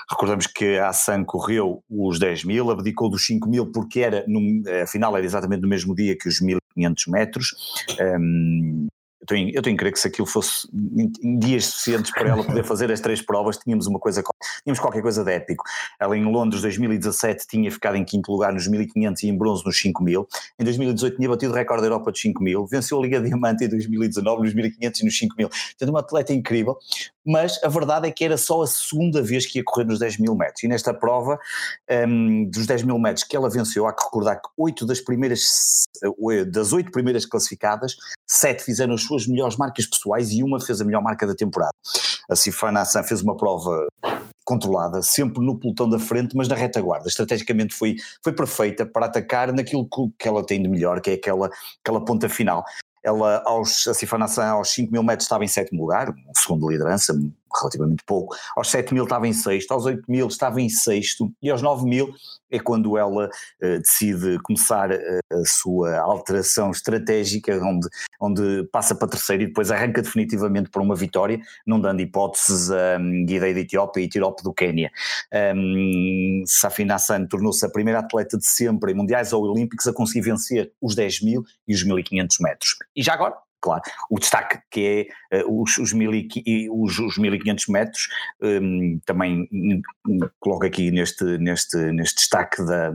Recordamos que a Hassan correu os 10 mil, abdicou dos 5 mil porque era, no, afinal era exatamente no mesmo dia que os 1500 metros. Um, eu tenho, eu que crer que se aquilo fosse em dias suficientes para ela poder fazer as três provas, tínhamos uma coisa, tínhamos qualquer coisa de épico. Ela em Londres 2017 tinha ficado em quinto lugar nos 1500 e em bronze nos 5000. Em 2018 tinha batido o recorde da Europa dos 5000, venceu a Liga Diamante em 2019 nos 1500 e nos 5000. Portanto, uma atleta incrível, mas a verdade é que era só a segunda vez que ia correr nos 10 mil metros. E nesta prova um, dos 10 mil metros que ela venceu, há que recordar que oito das primeiras, das oito primeiras classificadas, sete fizeram as suas melhores marcas pessoais e uma fez a melhor marca da temporada. A Sifana Hassan fez uma prova controlada, sempre no pelotão da frente, mas na retaguarda. Estrategicamente foi, foi perfeita para atacar naquilo que ela tem de melhor, que é aquela, aquela ponta final. Ela aos, a Sifanasan aos 5 mil metros estava em sétimo lugar, segundo liderança, relativamente pouco, aos 7 mil estava em sexto, aos 8 mil estava em sexto e aos 9 mil é quando ela uh, decide começar eh, a, sua alteração estratégica, onde, onde passa para terceiro e depois arranca definitivamente para uma vitória, não dando hipóteses a um, Guidei da Etiópia e Tirop do Quênia. Um, Safina Hassan tornou-se a primeira atleta de sempre em mundiais ou olímpicos a conseguir vencer os 10 mil e os 1500 metros. E já agora, claro, o destaque que é uh, os, os, mil e, os, os 1500 metros, um, também um, coloco aqui neste, neste, neste destaque da,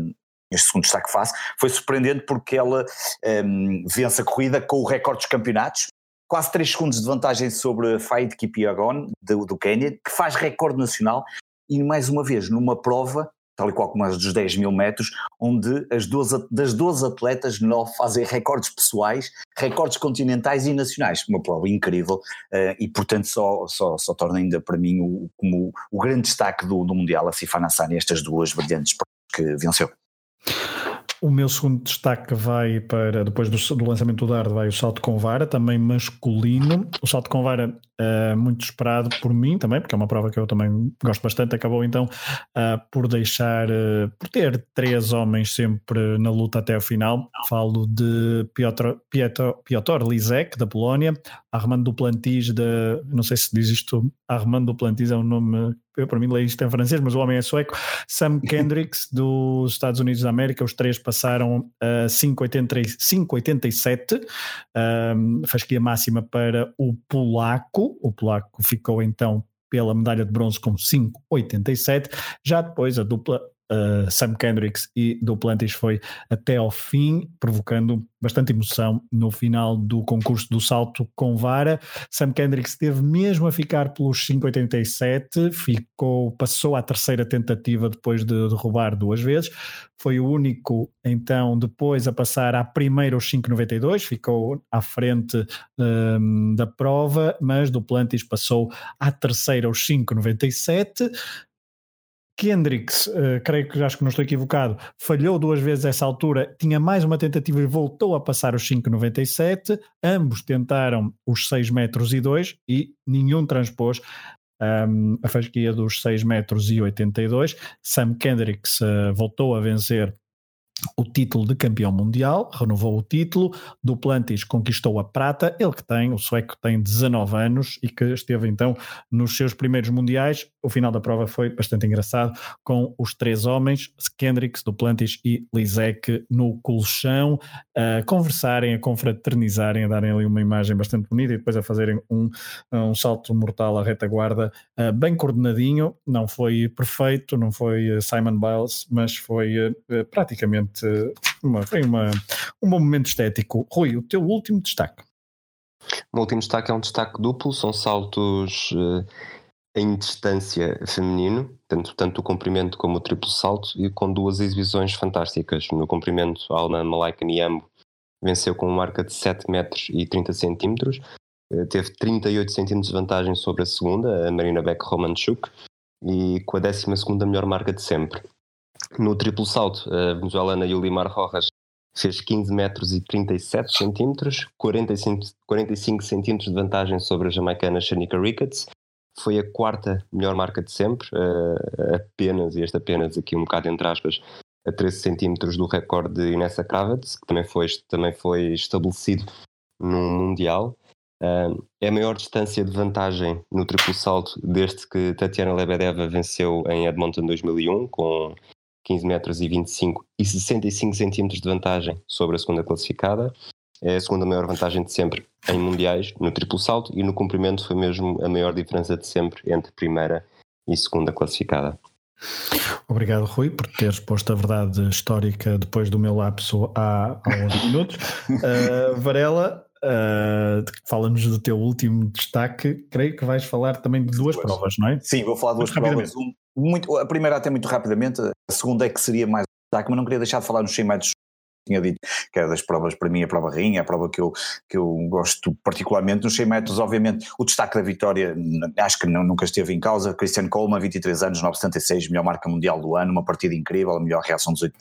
este segundo destaque que faço, foi surpreendente porque ela um, vence a corrida com o recorde dos campeonatos, quase 3 segundos de vantagem sobre Faid Kipyegon, do, do Quênia, que faz recorde nacional, e mais uma vez, numa prova tal e qual como as dos 10 mil metros, onde as 12, das 12 atletas, 9 fazem recordes pessoais, recordes continentais e nacionais. Uma prova incrível uh, e, portanto, só, só, só torna ainda para mim o, como o grande destaque do, do Mundial a Sifana Sani, estas duas brilhantes que venceu. O meu segundo destaque vai para, depois do, do, lançamento do dardo, vai o salto com vara, também masculino. O salto com vara, uh, muito esperado por mim também, porque é uma prova que eu também gosto bastante. Acabou então uh, por deixar, uh, por ter três homens sempre na luta até o final. Falo de Piotr, Piotr, Piotr Lisek, da Polónia, Armando Duplantis, da, não sei se diz isto, Armando Duplantis é um nome eu para mim leio isto em francês, mas o homem é sueco, Sam Kendricks dos Estados Unidos da América, os três passaram a 5,87, um, fasquia máxima para o polaco, o polaco ficou então pela medalha de bronze com 5,87, já depois a dupla uh, Sam Kendricks e Duplantis foi até ao fim, provocando bastante emoção no final do concurso do salto com vara. Sam Kendricks teve mesmo a ficar pelos 5,87, ficou, passou à terceira tentativa depois de derrubar duas vezes. Foi o único, então, depois a passar à primeira aos 5,92, ficou à frente um, da prova, mas Duplantis passou à terceira aos 5,97. Kendricks, uh, creio que acho que não estou equivocado, falhou duas vezes essa altura, tinha mais uma tentativa e voltou a passar os 5,97. Ambos tentaram os 6 metros e 2 e nenhum transpôs um, a fasquia dos 6 metros e 82. Sam Kendricks uh, voltou a vencer o título de campeão mundial, renovou o título, Duplantis conquistou a prata, ele que tem, o sueco tem 19 anos e que esteve então nos seus primeiros mundiais, o final da prova foi bastante engraçado, com os três homens, Kendricks, Duplantis e Lisek no colchão, a conversarem, a confraternizarem, a darem ali uma imagem bastante bonita e depois a fazerem um, um salto mortal à retaguarda uh, bem coordenadinho, não foi perfeito, não foi Simon Biles, mas foi uh, praticamente realmente uma, foi uma, um bom momento estético. Rui, o teu último destaque. O último destaque é um destaque duplo, são saltos uh, em distância feminino, tanto, tanto o comprimento como o triplo salto, e com duas exibições fantásticas. No comprimento, a Alna Malaika Niambo venceu com uma marca de 7 metros e 30 centímetros, uh, teve 38 centímetros de vantagem sobre a segunda, a Marina Beck Romanchuk, e com a 12 melhor marca de sempre. No triplo salto, a venezuelana Yulimar Rojas fez 15 metros e 37 centímetros, 45, 45 centímetros de vantagem sobre a jamaicana Shanika Ricketts. Foi a quarta melhor marca de sempre, apenas, e este apenas aqui um bocado entre aspas, a 13 centímetros do recorde de Inessa Kravitz, que também foi, também foi estabelecido num Mundial. É a maior distância de vantagem no triplo salto desde que Tatiana Lebedeva venceu em Edmonton 2001, com 15 metros e 25 e 65 centímetros de vantagem sobre a segunda classificada. É a segunda maior vantagem de sempre em mundiais, no triplo salto, e no comprimento foi mesmo a maior diferença de sempre entre primeira e segunda classificada. Obrigado, Rui, por teres posto a verdade histórica depois do meu lapso há, há uns minutos. Uh, Varela, uh, fala-nos do teu último destaque. Creio que vais falar também de duas provas, não é? Sim, vou falar de duas provas. Um, muito, a primeira até muito rapidamente, a segunda é que seria mais destaque, mas não queria deixar de falar nos 100 metros tinha dito que era das provas, para mim, a prova rainha, a prova que eu, que eu gosto particularmente. Nos 100 metros, obviamente, o destaque da vitória, acho que não, nunca esteve em causa. Christian Coleman, 23 anos, 976, melhor marca mundial do ano, uma partida incrível, a melhor reação dos 8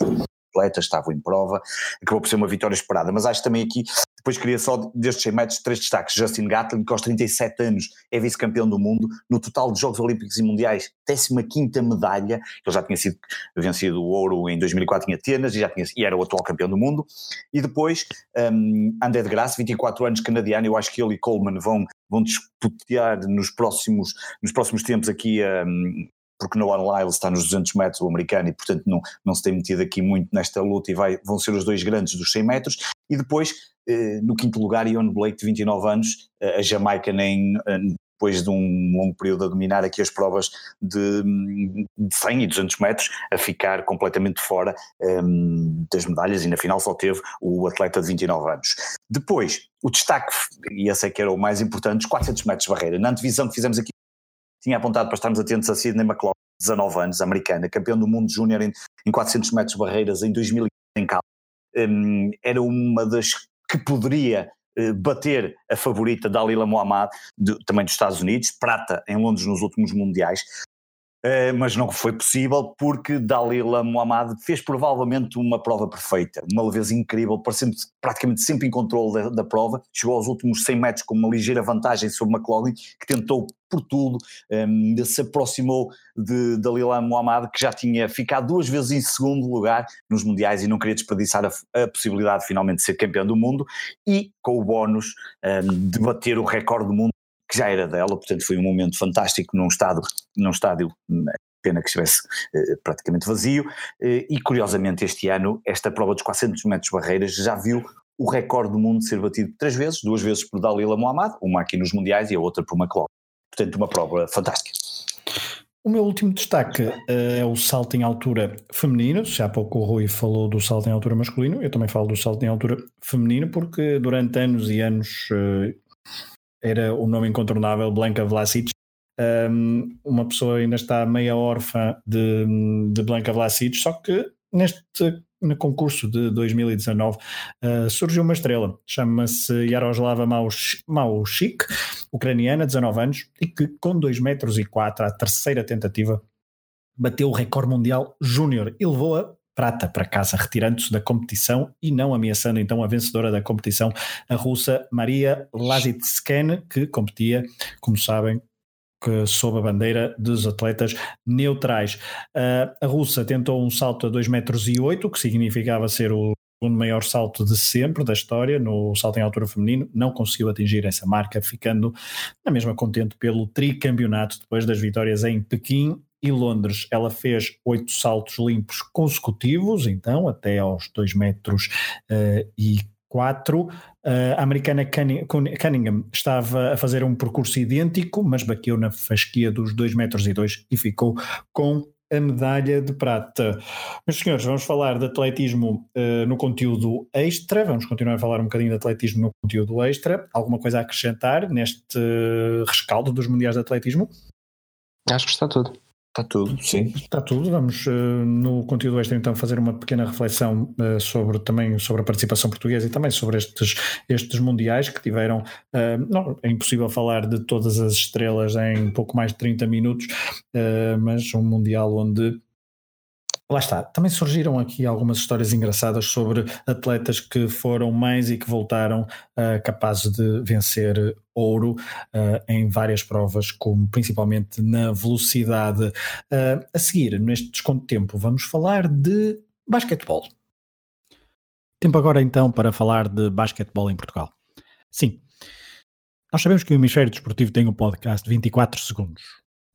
atletas, estavam em prova, acabou por ser uma vitória esperada, mas acho também aqui, depois queria só destes 100 metros três destaques, Justin Gatlin que aos 37 anos é vice-campeão do mundo, no total de Jogos Olímpicos e Mundiais, 15ª medalha, ele já tinha sido vencido o ouro em 2004 em Atenas e, já tinha, e era o atual campeão do mundo, e depois um, André de Graça, 24 anos canadiano, eu acho que ele e Coleman vão, vão disputar nos próximos, nos próximos tempos aqui um, porque Noah Lyles está nos 200 metros, o americano, e portanto não, não se tem metido aqui muito nesta luta e vai, vão ser os dois grandes dos 100 metros. E depois, eh, no quinto lugar, Ian Blake, de 29 anos, eh, a Jamaica nem, eh, depois de um longo período a dominar aqui as provas de, de 100 e 200 metros, a ficar completamente fora um, das medalhas e na final só teve o atleta de 29 anos. Depois, o destaque, e esse é que era o mais importante, os 400 metros de barreira. Na antevisão que fizemos aqui tinha apontado para estarmos atentos a Sidney McLaughlin, 19 anos, americana, campeão do mundo júnior em, em 400 metros barreiras em 2000 em Cal. Um, era uma das que poderia uh, bater a favorita Dalila Muhammad, de, também dos Estados Unidos, prata em Londres nos últimos mundiais. Uh, mas não foi possível porque Dalila Muhammad fez provavelmente uma prova perfeita, uma leveza incrível, praticamente sempre em controle da, da, prova, chegou aos últimos 100 metros com uma ligeira vantagem sobre McLaughlin, que tentou por tudo, um, se aproximou de Dalila Muhammad, que já tinha ficado duas vezes em segundo lugar nos mundiais e não queria desperdiçar a, a possibilidade de finalmente ser campeão do mundo, e com o bónus um, de bater o recorde do mundo que já era dela, portanto foi um momento fantástico num estádio, num estádio pena que estivesse eh, praticamente vazio, eh, e curiosamente este ano esta prova dos 400 metros barreiras já viu o recorde do mundo ser batido três vezes, duas vezes por Dalila Muhammad, uma aqui nos mundiais e a outra por McLaughlin. Portanto, uma prova fantástica. O meu último destaque uh, é o salto em altura feminino. Já há pouco o Rui falou do salto em altura masculino, eu também falo do salto em altura feminino, porque durante anos e anos uh, era o nome incontornável Blanca Vlasic. Um, uma pessoa ainda está meia órfã de, de Blanca Vlasic, só que neste no concurso de 2019 uh, surgiu uma estrela, chama-se Yaroslava Maushik, ucraniana, 19 anos, e que com 2 metros e 4, a terceira tentativa, bateu o recorde mundial júnior e levou a prata para casa, retirando-se da competição e não ameaçando então a vencedora da competição, a russa Maria Lazitsken, que competia, como sabem, sob a bandeira dos atletas neutrais. Uh, a russa tentou um salto a 2 metros e 8, que significava ser o segundo maior salto de sempre da história no salto em altura feminino, não conseguiu atingir essa marca, ficando na mesma contente pelo tricampeonato depois das vitórias em Pequim e Londres. Ela fez oito saltos limpos consecutivos, então, até aos 2 metros uh, e 4. Uh, a americana Cunningham estava a fazer um percurso idêntico, mas bateu na fasquia dos 2 metros e 2 e ficou com a medalha de prata. Meus senhores, vamos falar de atletismo uh, no conteúdo extra, vamos continuar a falar um bocadinho de atletismo no conteúdo extra. Alguma coisa a acrescentar neste rescaldo dos Mundiais de Atletismo? Acho que está tudo. Está tudo, sim. Está tudo. Vamos uh, no conteúdo extra então fazer uma pequena reflexão uh, sobre também sobre a participação portuguesa e também sobre estes, estes mundiais que tiveram. Uh, não, é impossível falar de todas as estrelas em pouco mais de 30 minutos, mas um mundial onde Lá está, também surgiram aqui algumas histórias engraçadas sobre atletas que foram mais e que voltaram uh, capazes de vencer ouro uh, em várias provas, como principalmente na velocidade. Uh, a seguir, neste desconto de tempo, vamos falar de basquetebol. Tempo agora então para falar de basquetebol em Portugal. Sim, nós sabemos que o Hemisfério Desportivo tem um podcast de 24 segundos,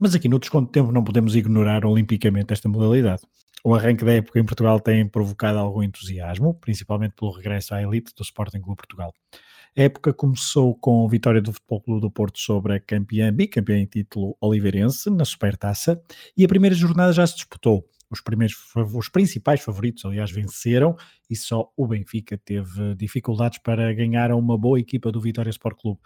mas aqui no desconto de tempo não podemos ignorar olimpicamente esta modalidade. O arranque da época em Portugal tem provocado algum entusiasmo, principalmente pelo regresso à elite do Sporting Clube Portugal. A época começou com a vitória do Futebol Clube do Porto sobre a campeã, bicampeã em título oliveirense, na Supertaça, e a primeira jornada já se disputou. Os, primeiros, os principais favoritos, aliás, venceram e só o Benfica teve dificuldades para ganhar a uma boa equipa do Vitória Sport Clube.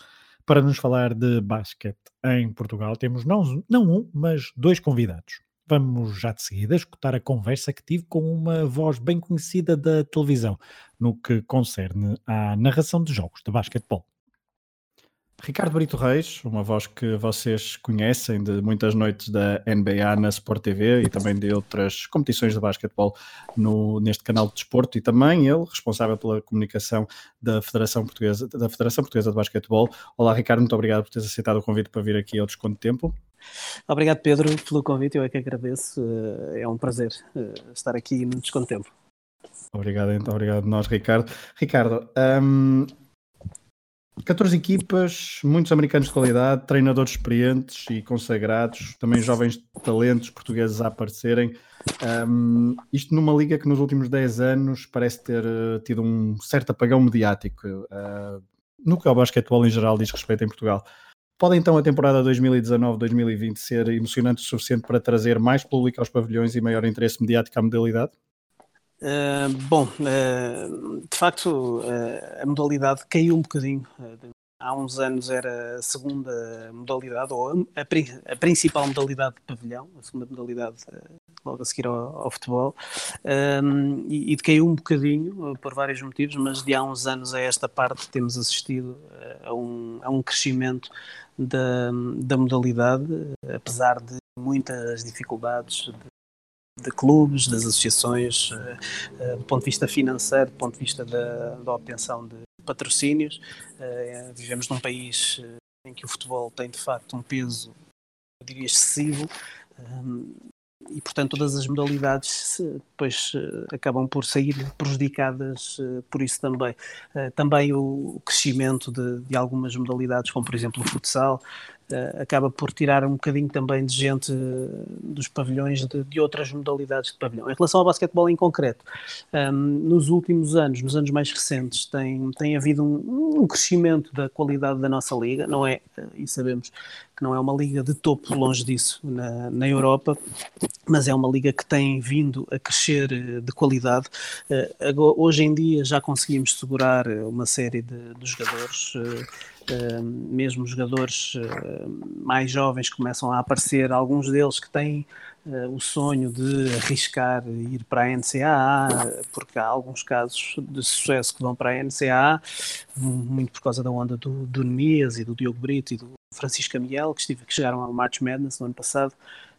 Para nos falar de basquete em Portugal, temos não, não um, mas dois convidados. Vamos já de seguida escutar a conversa que tive com uma voz bem conhecida da televisão no que concerne à narração de jogos de basquetebol. Ricardo Brito Reis, uma voz que vocês conhecem de muitas noites da NBA na Sport TV e também de outras competições de basquetebol no, neste canal de desporto e também ele responsável pela comunicação da Federação Portuguesa, da Federação Portuguesa de Basquetebol. Olá Ricardo, muito obrigado por teres aceitado o convite para vir aqui ao Desconto de Tempo. Obrigado Pedro pelo convite, eu é que agradeço, é um prazer eh, estar aqui no Desconto de Tempo. Obrigado, então, obrigado nós, Ricardo. Ricardo, um, 14 equipas, muitos americanos de qualidade, treinadores experientes e consagrados, também jovens talentos portugueses a aparecerem. Um, isto numa liga que nos últimos 10 anos parece ter uh, tido um certo apagão mediático uh, no que ao basquetebol em geral diz respeito em Portugal. Pode então a temporada 2019-2020 ser emocionante o suficiente para trazer mais público aos pavilhões e maior interesse mediático à modalidade? Uh, bom, uh, de facto, uh, a modalidade caiu um bocadinho. há uns anos era a segunda modalidade, ou a, a, principal modalidade de pavilhão, a segunda modalidade logo a seguir ao, ao futebol, e, e caiu um bocadinho por vários motivos, mas de há uns anos a esta parte temos assistido a um, a um crescimento da, da modalidade, apesar de muitas dificuldades de clubes, das associações, eh, eh, do ponto de vista financeiro, do ponto de vista da, da obtenção de patrocínios. Eh, vivemos num país em que o futebol tem de facto um peso, eu diria, excessivo. E, portanto, todas as modalidades depois acabam por sair prejudicadas por isso também. Também o crescimento de, de algumas modalidades, como por exemplo o futsal, acaba por tirar um bocadinho também de gente uh, dos pavilhões de, de, outras modalidades de pavilhão. Em relação ao basquetebol em concreto, um, ehm, nos últimos anos, nos anos mais recentes, tem, tem havido um, um crescimento da qualidade da nossa liga, não é, uh, e sabemos que não é uma liga de topo, longe disso, na, na Europa, mas é uma liga que tem vindo a crescer de qualidade. hoje em dia já conseguimos segurar uma série de, de jogadores mesmo jogadores uh, mais jovens começam a aparecer, alguns deles que têm uh, o sonho de arriscar ir para a NCAA, porque há alguns casos de sucesso que vão para a NCAA, muito por causa da onda do, do e do Diogo Brito e do Francisco Amiel, que, estive, que chegaram ao March Madness no ano passado.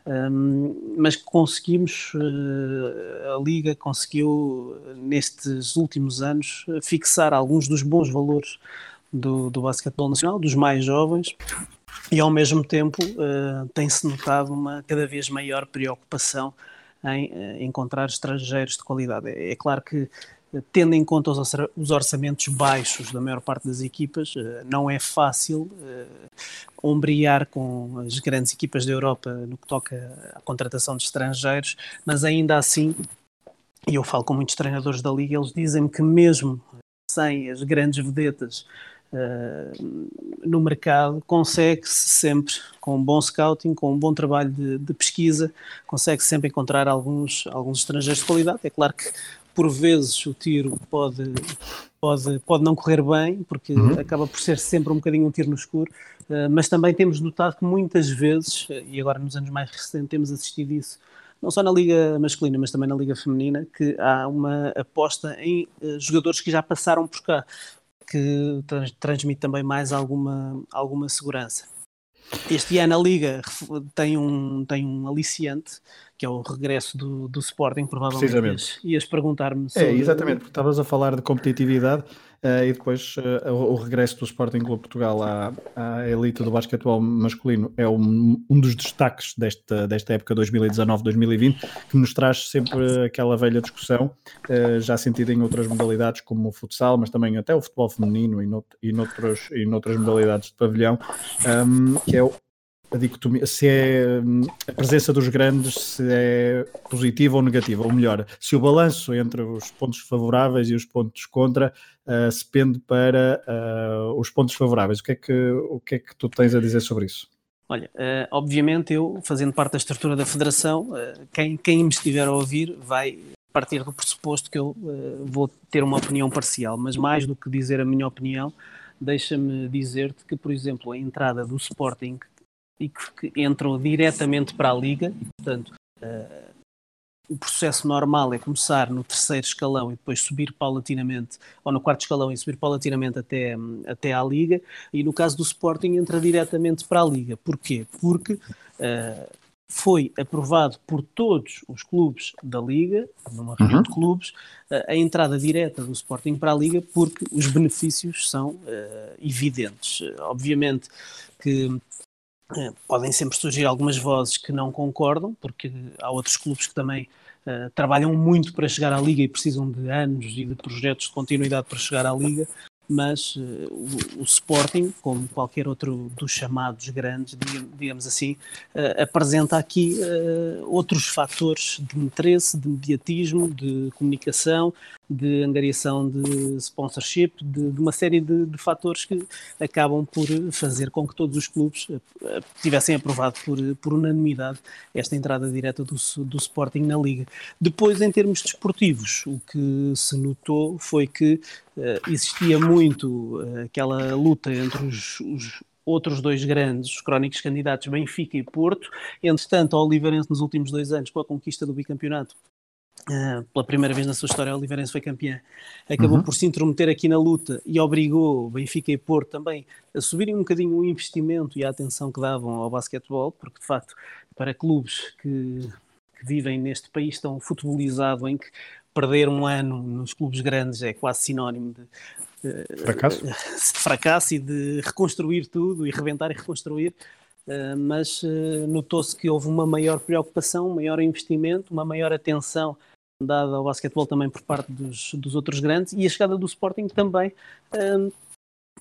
Um, mas conseguimos, uh, a Liga conseguiu, nestes últimos anos, fixar alguns dos bons valores do, do basquetebol nacional, dos mais jovens, e ao mesmo tempo uh, tem-se notado uma cada vez maior preocupação em uh, encontrar estrangeiros de qualidade. É, é claro que, uh, tendo em conta os, os, orçamentos baixos da maior parte das equipas, não é fácil ombrear com as grandes equipas da Europa no que toca à contratação de estrangeiros, mas ainda assim, e eu falo com muitos treinadores da Liga, eles dizem-me que mesmo sem as grandes vedetas uh, no mercado, consegue-se sempre, com um bom scouting, com um bom trabalho de, de pesquisa, consegue -se sempre encontrar alguns, alguns estrangeiros de qualidade. É claro que por vezes o tiro pode, pode, pode não correr bem, porque uhum. acaba por ser sempre um bocadinho um tiro no escuro, uh, mas também temos notado que muitas vezes, e agora nos anos mais recentes temos assistido isso, não só na liga masculina, mas também na liga feminina, que há uma aposta em jogadores que já passaram por cá que trans, transmite também mais alguma, alguma segurança. Este ano a Liga tem um, tem um aliciante, que é o regresso do, do Sporting, provavelmente ias, ias perguntar-me é, sobre... É, exatamente, porque estavas a falar de competitividade uh, e depois uh, o, o, regresso do Sporting Clube Portugal à, à elite do basquetebol masculino é um, um dos destaques desta, desta época 2019-2020, que nos traz sempre aquela velha discussão, uh, já sentida em outras modalidades como o futsal, mas também até o futebol feminino e, nout e, noutros, e noutras modalidades de pavilhão, um, que é o a dicotomia, se é hum, a presença dos grandes, se é positiva ou negativa, ou melhor, se o balanço entre os pontos favoráveis e os pontos contra uh, se pende para uh, os pontos favoráveis. O que, é que, o que é que tu tens a dizer sobre isso? Olha, uh, obviamente eu, fazendo parte da estrutura da Federação, quem, quem me estiver a ouvir vai partir do pressuposto que eu vou ter uma opinião parcial, mas mais do que dizer a minha opinião, deixa-me dizer-te que, por exemplo, a entrada do Sporting e que, entram diretamente para a Liga, e, portanto, uh, o processo normal é começar no terceiro escalão e depois subir paulatinamente, ou no quarto escalão e subir paulatinamente até, até à Liga, e no caso do Sporting entra diretamente para a Liga. Porquê? Porque uh, foi aprovado por todos os clubes da Liga, numa reunião uhum. de clubes, a entrada direta do Sporting para a Liga, porque os benefícios são uh, evidentes. Obviamente que podem sempre surgir algumas vozes que não concordam, porque há outros clubes que também uh, trabalham muito para chegar à Liga e precisam de anos e de projetos de continuidade para chegar à Liga, mas uh, o, o, Sporting, como qualquer outro dos chamados grandes, digamos assim, uh, apresenta aqui outros fatores de interesse, de mediatismo, de comunicação, de angariação de sponsorship, de, de uma série de, de, fatores que acabam por fazer com que todos os clubes tivessem aprovado por, por unanimidade esta entrada direta do, do Sporting na Liga. Depois, em termos desportivos, o que se notou foi que uh, existia muito uh, aquela luta entre os, os, outros dois grandes, os crónicos candidatos Benfica e Porto. Entretanto, o Oliveirense nos últimos dois anos, com a conquista do bicampeonato, Uh, pela primeira vez na sua história, o Oliveirense foi campeão. Acabou uhum. por se intrometer aqui na luta e obrigou Benfica e Porto também a subirem um bocadinho o investimento e a atenção que davam ao basquetebol, porque de facto, para clubes que, que vivem neste país tão futebolizado em que perder um ano nos clubes grandes é quase sinónimo de, fracasso. de fracasso e de reconstruir tudo e reventar e reconstruir. Uh, mas notou-se que houve uma maior preocupação, um maior investimento, uma maior atenção dada ao basquetebol também por parte dos, dos outros grandes e a chegada do Sporting também uh,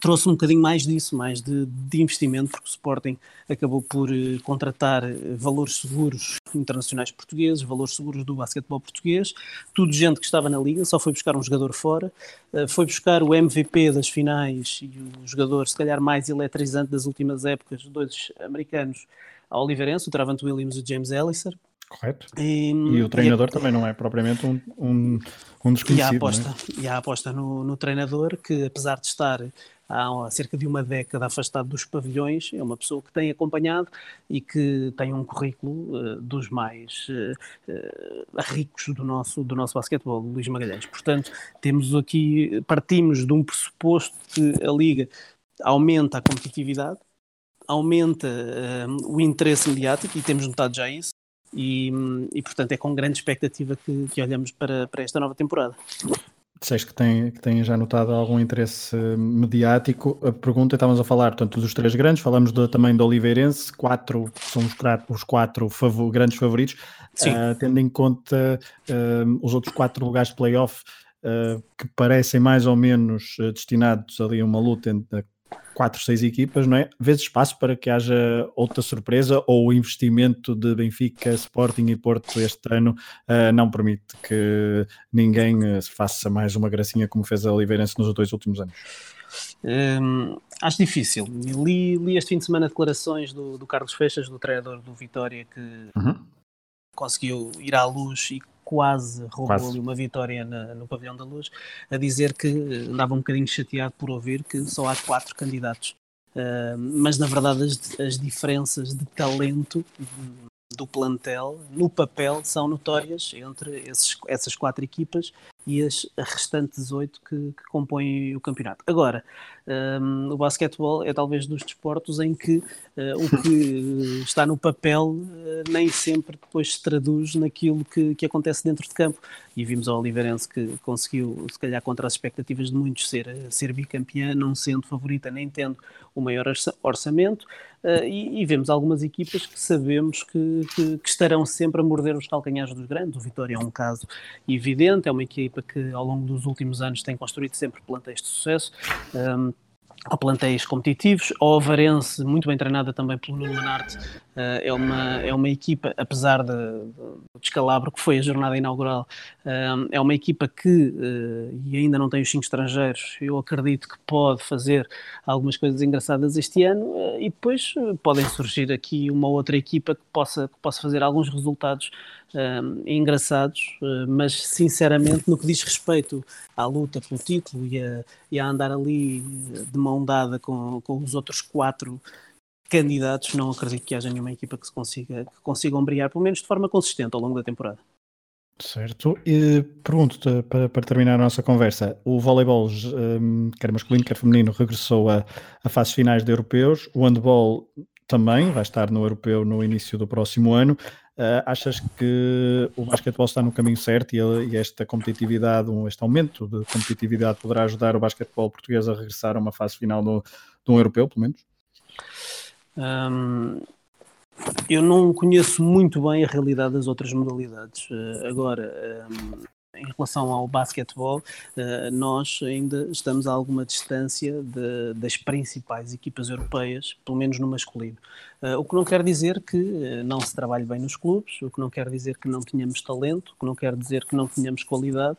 trouxe um bocadinho mais disso, mais de, de, investimento, porque o Sporting acabou por eh, contratar eh, valores seguros internacionais portugueses, valores seguros do basquetebol português, tudo gente que estava na liga, só foi buscar um jogador fora, uh, foi buscar o MVP das finais e o jogador, se calhar, mais eletrizante das últimas épocas, dois americanos, a Oliveirense, o Travant Williams e o James Elliser. Correto. E, e o treinador e a, também não é propriamente um, um, um desconhecido. E a aposta, né? e a aposta no, no treinador, que apesar de estar há cerca de uma década afastado dos pavilhões, é uma pessoa que tem acompanhado e que tem um currículo uh, dos mais uh, uh, ricos do nosso, do nosso basquetebol, Luís Magalhães. Portanto, temos aqui, partimos de um pressuposto que a Liga aumenta a competitividade, aumenta o interesse mediático, e temos notado já isso, e, e, portanto é com grande expectativa que, que olhamos para, para esta nova temporada. Disseste que tem, que tem já notado algum interesse mediático. A pergunta, estávamos a falar, portanto, dos três grandes, falamos do, também do Oliveirense, quatro, são os, os quatro favor, grandes favoritos, uh, tendo em conta uh, os outros quatro lugares de playoff, uh, que parecem mais ou menos destinados ali a uma luta entre quatro, seis equipas, não é? Vês espaço para que haja outra surpresa ou o investimento de Benfica, Sporting e Porto este ano uh, não permite que ninguém uh, faça mais uma gracinha como fez a Oliveirense nos dois últimos anos? Hum, acho difícil. Li, li, este fim de semana declarações do, do Carlos Fechas, do treinador do Vitória, que uhum. conseguiu ir à luz e quase roubou-lhe uma vitória na, no Pavilhão da Luz, a dizer que andava um bocadinho chateado por ouvir que só há quatro candidatos. Uh, mas na verdade as, as diferenças de talento do plantel no papel são notórias entre esses, essas quatro equipas e as restantes oito que, que, compõem o campeonato. Agora, um, o basquetebol é talvez dos desportos em que uh, o que está no papel uh, nem sempre depois se traduz naquilo que, que acontece dentro de campo. E vimos a Oliveirense que conseguiu, se calhar contra as expectativas de muitos, ser, ser bicampeã, não sendo favorita nem tendo o maior orçamento. Uh, e, e, vemos algumas equipas que sabemos que, que, que, estarão sempre a morder os calcanhares dos grandes. O Vitória é um caso evidente, é uma equipa que ao longo dos últimos anos tem construído sempre plantéis de sucesso. Um, a plantéis competitivos. A Ovarense, muito bem treinada também pelo Nuno Manarte, é uma, é uma equipa, apesar de, do descalabro que foi a jornada inaugural, eh, é uma equipa que, eh, e ainda não tem os cinco estrangeiros, eu acredito que pode fazer algumas coisas engraçadas este ano e depois podem surgir aqui uma outra equipa que possa, que possa fazer alguns resultados engraçados, mas sinceramente no que diz respeito à luta pelo título e a, e a andar ali de mão dada com, com os outros quatro candidatos, não acredito que haja nenhuma equipa que, se consiga, que consigam brilhar, pelo menos de forma consistente ao longo da temporada. Certo. E pergunto-te, para, para, terminar a nossa conversa, o voleibol, um, quer masculino, quer feminino, regressou a, a fases finais de europeus, o handball também vai estar no europeu no início do próximo ano. Uh, achas que o basquetebol está no caminho certo e, e, esta competitividade, este aumento de competitividade poderá ajudar o basquetebol português a regressar a uma fase final do, de um europeu, pelo menos? Um, eu não conheço muito bem a realidade das outras modalidades. Uh, agora, um, em relação ao basquetebol, uh, nós ainda estamos a alguma distância de, das principais equipas europeias, pelo menos no masculino. Uh, o que não quer dizer que não se trabalhe bem nos clubes, o que não quer dizer que não tenhamos talento, o que não quer dizer que não tenhamos qualidade,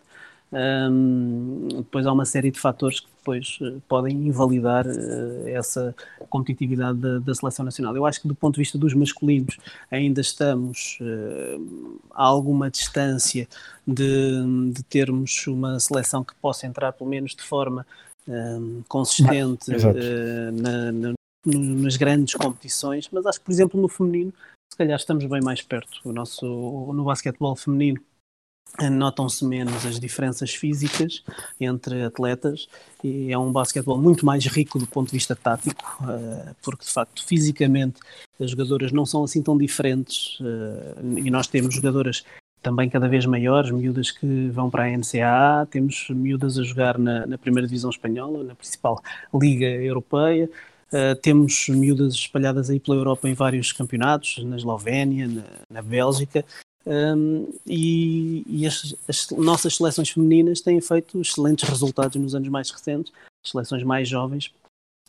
um, depois há uma série de fatores que depois uh, podem invalidar uh, essa competitividade da, da, seleção nacional. Eu acho que do ponto de vista dos masculinos ainda estamos uh, a alguma distância de, de, termos uma seleção que possa entrar pelo menos de forma um, consistente na, na, nas grandes competições, mas acho que por exemplo no feminino se calhar estamos bem mais perto. O nosso, no basquetebol feminino notam-se menos as diferenças físicas entre atletas e é um basquetebol muito mais rico do ponto de vista tático, eh, porque de facto fisicamente as jogadoras não são assim tão diferentes eh, e nós temos jogadoras também cada vez maiores, miúdas que vão para a NCAA, temos miúdas a jogar na, na primeira divisão espanhola, na principal liga europeia, Uh, temos miúdas espalhadas aí pela Europa em vários campeonatos, na Eslovénia, na, na Bélgica, um, e, e as, as, nossas seleções femininas têm feito excelentes resultados nos anos mais recentes, seleções mais jovens,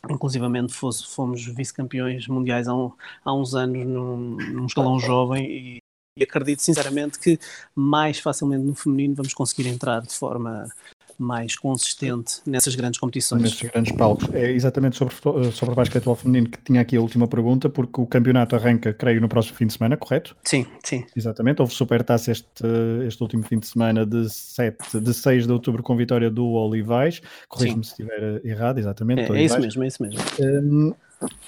inclusivamente fosse, fomos vice-campeões mundiais há, um, há, uns anos num, num escalão jovem e, e, acredito sinceramente que mais facilmente no feminino vamos conseguir entrar de forma mais consistente nessas grandes competições. Nesses grandes palcos. É exatamente sobre, sobre o basquetebol feminino que tinha aqui a última pergunta, porque o campeonato arranca, creio, no próximo fim de semana, correto? Sim, sim. Exatamente. Houve supertaça este, este último fim de semana de, 7, de 6 de outubro com vitória do Olivais. Corrige-me se estiver errado, exatamente. É, é, isso mesmo, é isso mesmo. Um,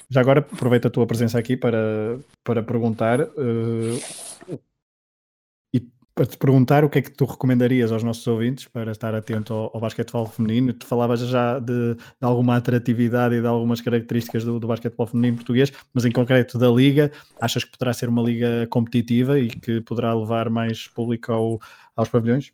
já agora aproveito a tua presença aqui para, para perguntar uh, para te perguntar o que é que tu recomendarias aos nossos ouvintes para estar atento ao, ao basquetebol feminino. Tu falavas já de, de, alguma atratividade e de algumas características do, do basquetebol feminino português, mas em concreto da liga, achas que poderá ser uma liga competitiva e que poderá levar mais público ao, aos pavilhões?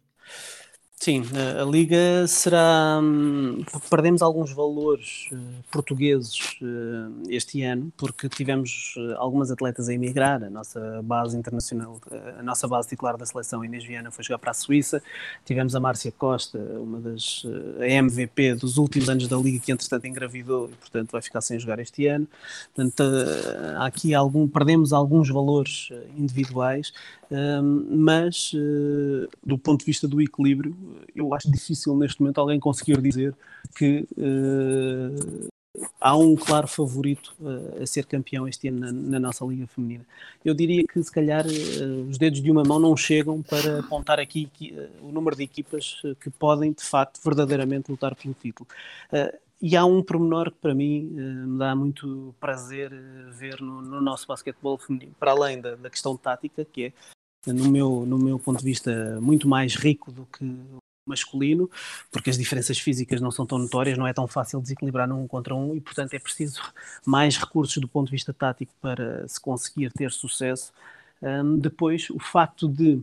Sim, a Liga será. Hum, perdemos alguns valores uh, portugueses uh, este ano, porque tivemos uh, algumas atletas a emigrar. A nossa base internacional, a nossa base titular da seleção, Inês Viana, foi jogar para a Suíça. Tivemos a Márcia Costa, uma das. MVP dos últimos anos da Liga, que entretanto engravidou e, portanto, vai ficar sem jogar este ano. Portanto, aqui algum. Perdemos alguns valores individuais, mas do ponto de vista do equilíbrio eu acho difícil neste momento alguém conseguir dizer que uh, há um claro favorito uh, a ser campeão este ano na, na, nossa Liga Feminina. Eu diria que se calhar uh, os dedos de uma mão não chegam para apontar aqui o número de equipas que podem de facto verdadeiramente lutar pelo título. E há um pormenor que para mim me dá muito prazer ver no, no nosso basquetebol feminino, para além da, da, questão tática, que é, no meu, no meu ponto de vista, muito mais rico do que masculino, porque as diferenças físicas não são tão notórias, não é tão fácil desequilibrar num contra um e, portanto, é preciso mais recursos do ponto de vista tático para se conseguir ter sucesso. Um, depois, o facto de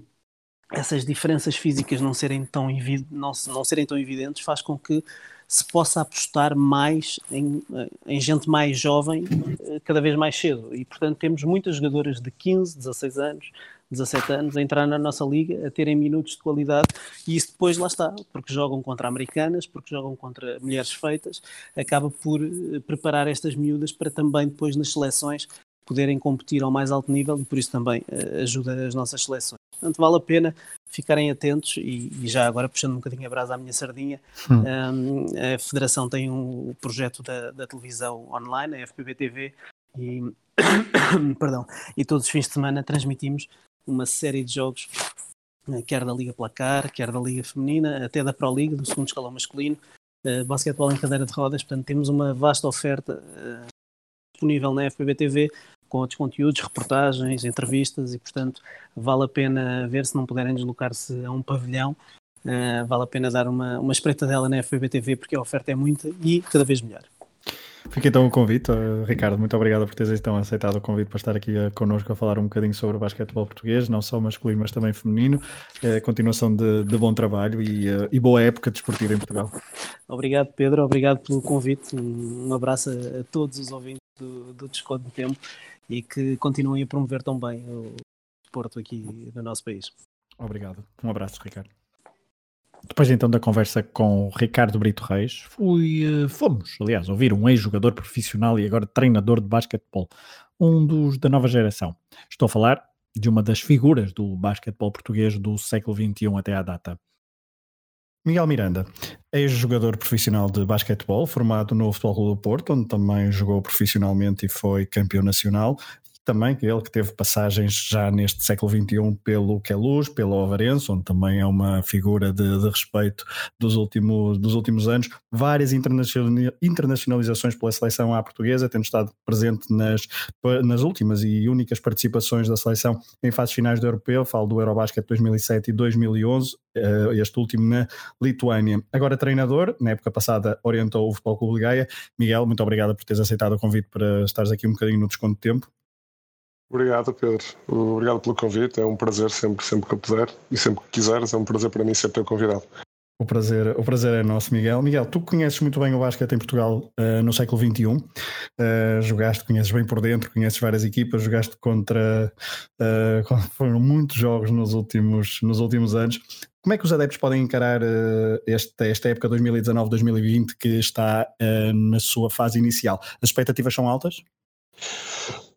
essas diferenças físicas não serem, tão não, não serem tão evidentes faz com que se possa apostar mais em, em, gente mais jovem eh, cada vez mais cedo. E, portanto, temos muitas jogadoras de 15, 16 anos, 17 anos, a entrar na nossa liga, a terem minutos de qualidade e isso depois lá está, porque jogam contra americanas, porque jogam contra mulheres feitas, acaba por eh, preparar estas miúdas para também depois nas seleções poderem competir ao mais alto nível e por isso também uh, ajuda as nossas seleções. Portanto, vale a pena ficarem atentos e, e, já agora puxando um bocadinho a brasa à minha sardinha, hum. um, a Federação tem um projeto da, da televisão online, a FPB TV, e, perdão, e todos os fins de semana transmitimos uma série de jogos, eh, quer da Liga Placar, quer da Liga Feminina, até da Pro League, do segundo escalão masculino, uh, basquetebol em cadeira de rodas, portanto temos uma vasta oferta uh, disponível na FBB TV com outros conteúdos, reportagens, entrevistas e, portanto, vale a pena ver se não puderem deslocar-se a um pavilhão. Uh, vale a pena dar uma, uma espreitadela na FBB TV porque a oferta é muita e cada vez melhor. Fica então o convite, uh, Ricardo. Muito obrigado por teres então aceitado o convite para estar aqui uh, connosco a falar um bocadinho sobre o basquetebol português, não só masculino, mas também feminino. Uh, continuação de, de, bom trabalho e, uh, e, boa época desportiva em Portugal. Obrigado, Pedro. Obrigado pelo convite. Um, um abraço a, a, todos os ouvintes do, do Desconto de Tempo e que continuem a promover tão bem o desporto aqui no nosso país. Obrigado. Um abraço, Ricardo. Depois então da conversa com Ricardo Brito Reis, fui, eh, fomos, aliás, ouvir um ex-jogador profissional e agora treinador de basquetebol, um dos da nova geração. Estou a falar de uma das figuras do basquetebol português do século XXI até à data. Miguel Miranda, ex-jogador profissional de basquetebol, formado no Futebol Clube do Porto, onde também jogou profissionalmente e foi campeão nacional, também ele que teve passagens já neste século XXI pelo Queluz, pelo Ovarense, onde também é uma figura de, de respeito dos últimos, dos últimos anos, várias internacionalizações pela seleção à portuguesa, tendo estado presente nas, nas últimas e únicas participações da seleção em fases finais do Europeu, falo do Eurobasket 2007 e 2011, eh, este último na Lituânia. Agora treinador, na época passada orientou o Futebol Clube de Gaia. Miguel, muito obrigado por teres aceitado o convite para estares aqui um bocadinho no desconto de tempo. Obrigado, Pedro. Obrigado pelo convite. É um prazer sempre, sempre que eu puder e sempre que quiseres. É um prazer para mim ser teu convidado. O prazer, o prazer é nosso, Miguel. Miguel, tu conheces muito bem o basquete em Portugal uh, no século XXI. Uh, eh, jogaste, conheces bem por dentro, conheces várias equipas, jogaste contra. Uh, foram muitos jogos nos últimos, nos últimos anos. Como é que os adeptos podem encarar esta, esta época 2019-2020 que está na sua fase inicial? As expectativas são altas?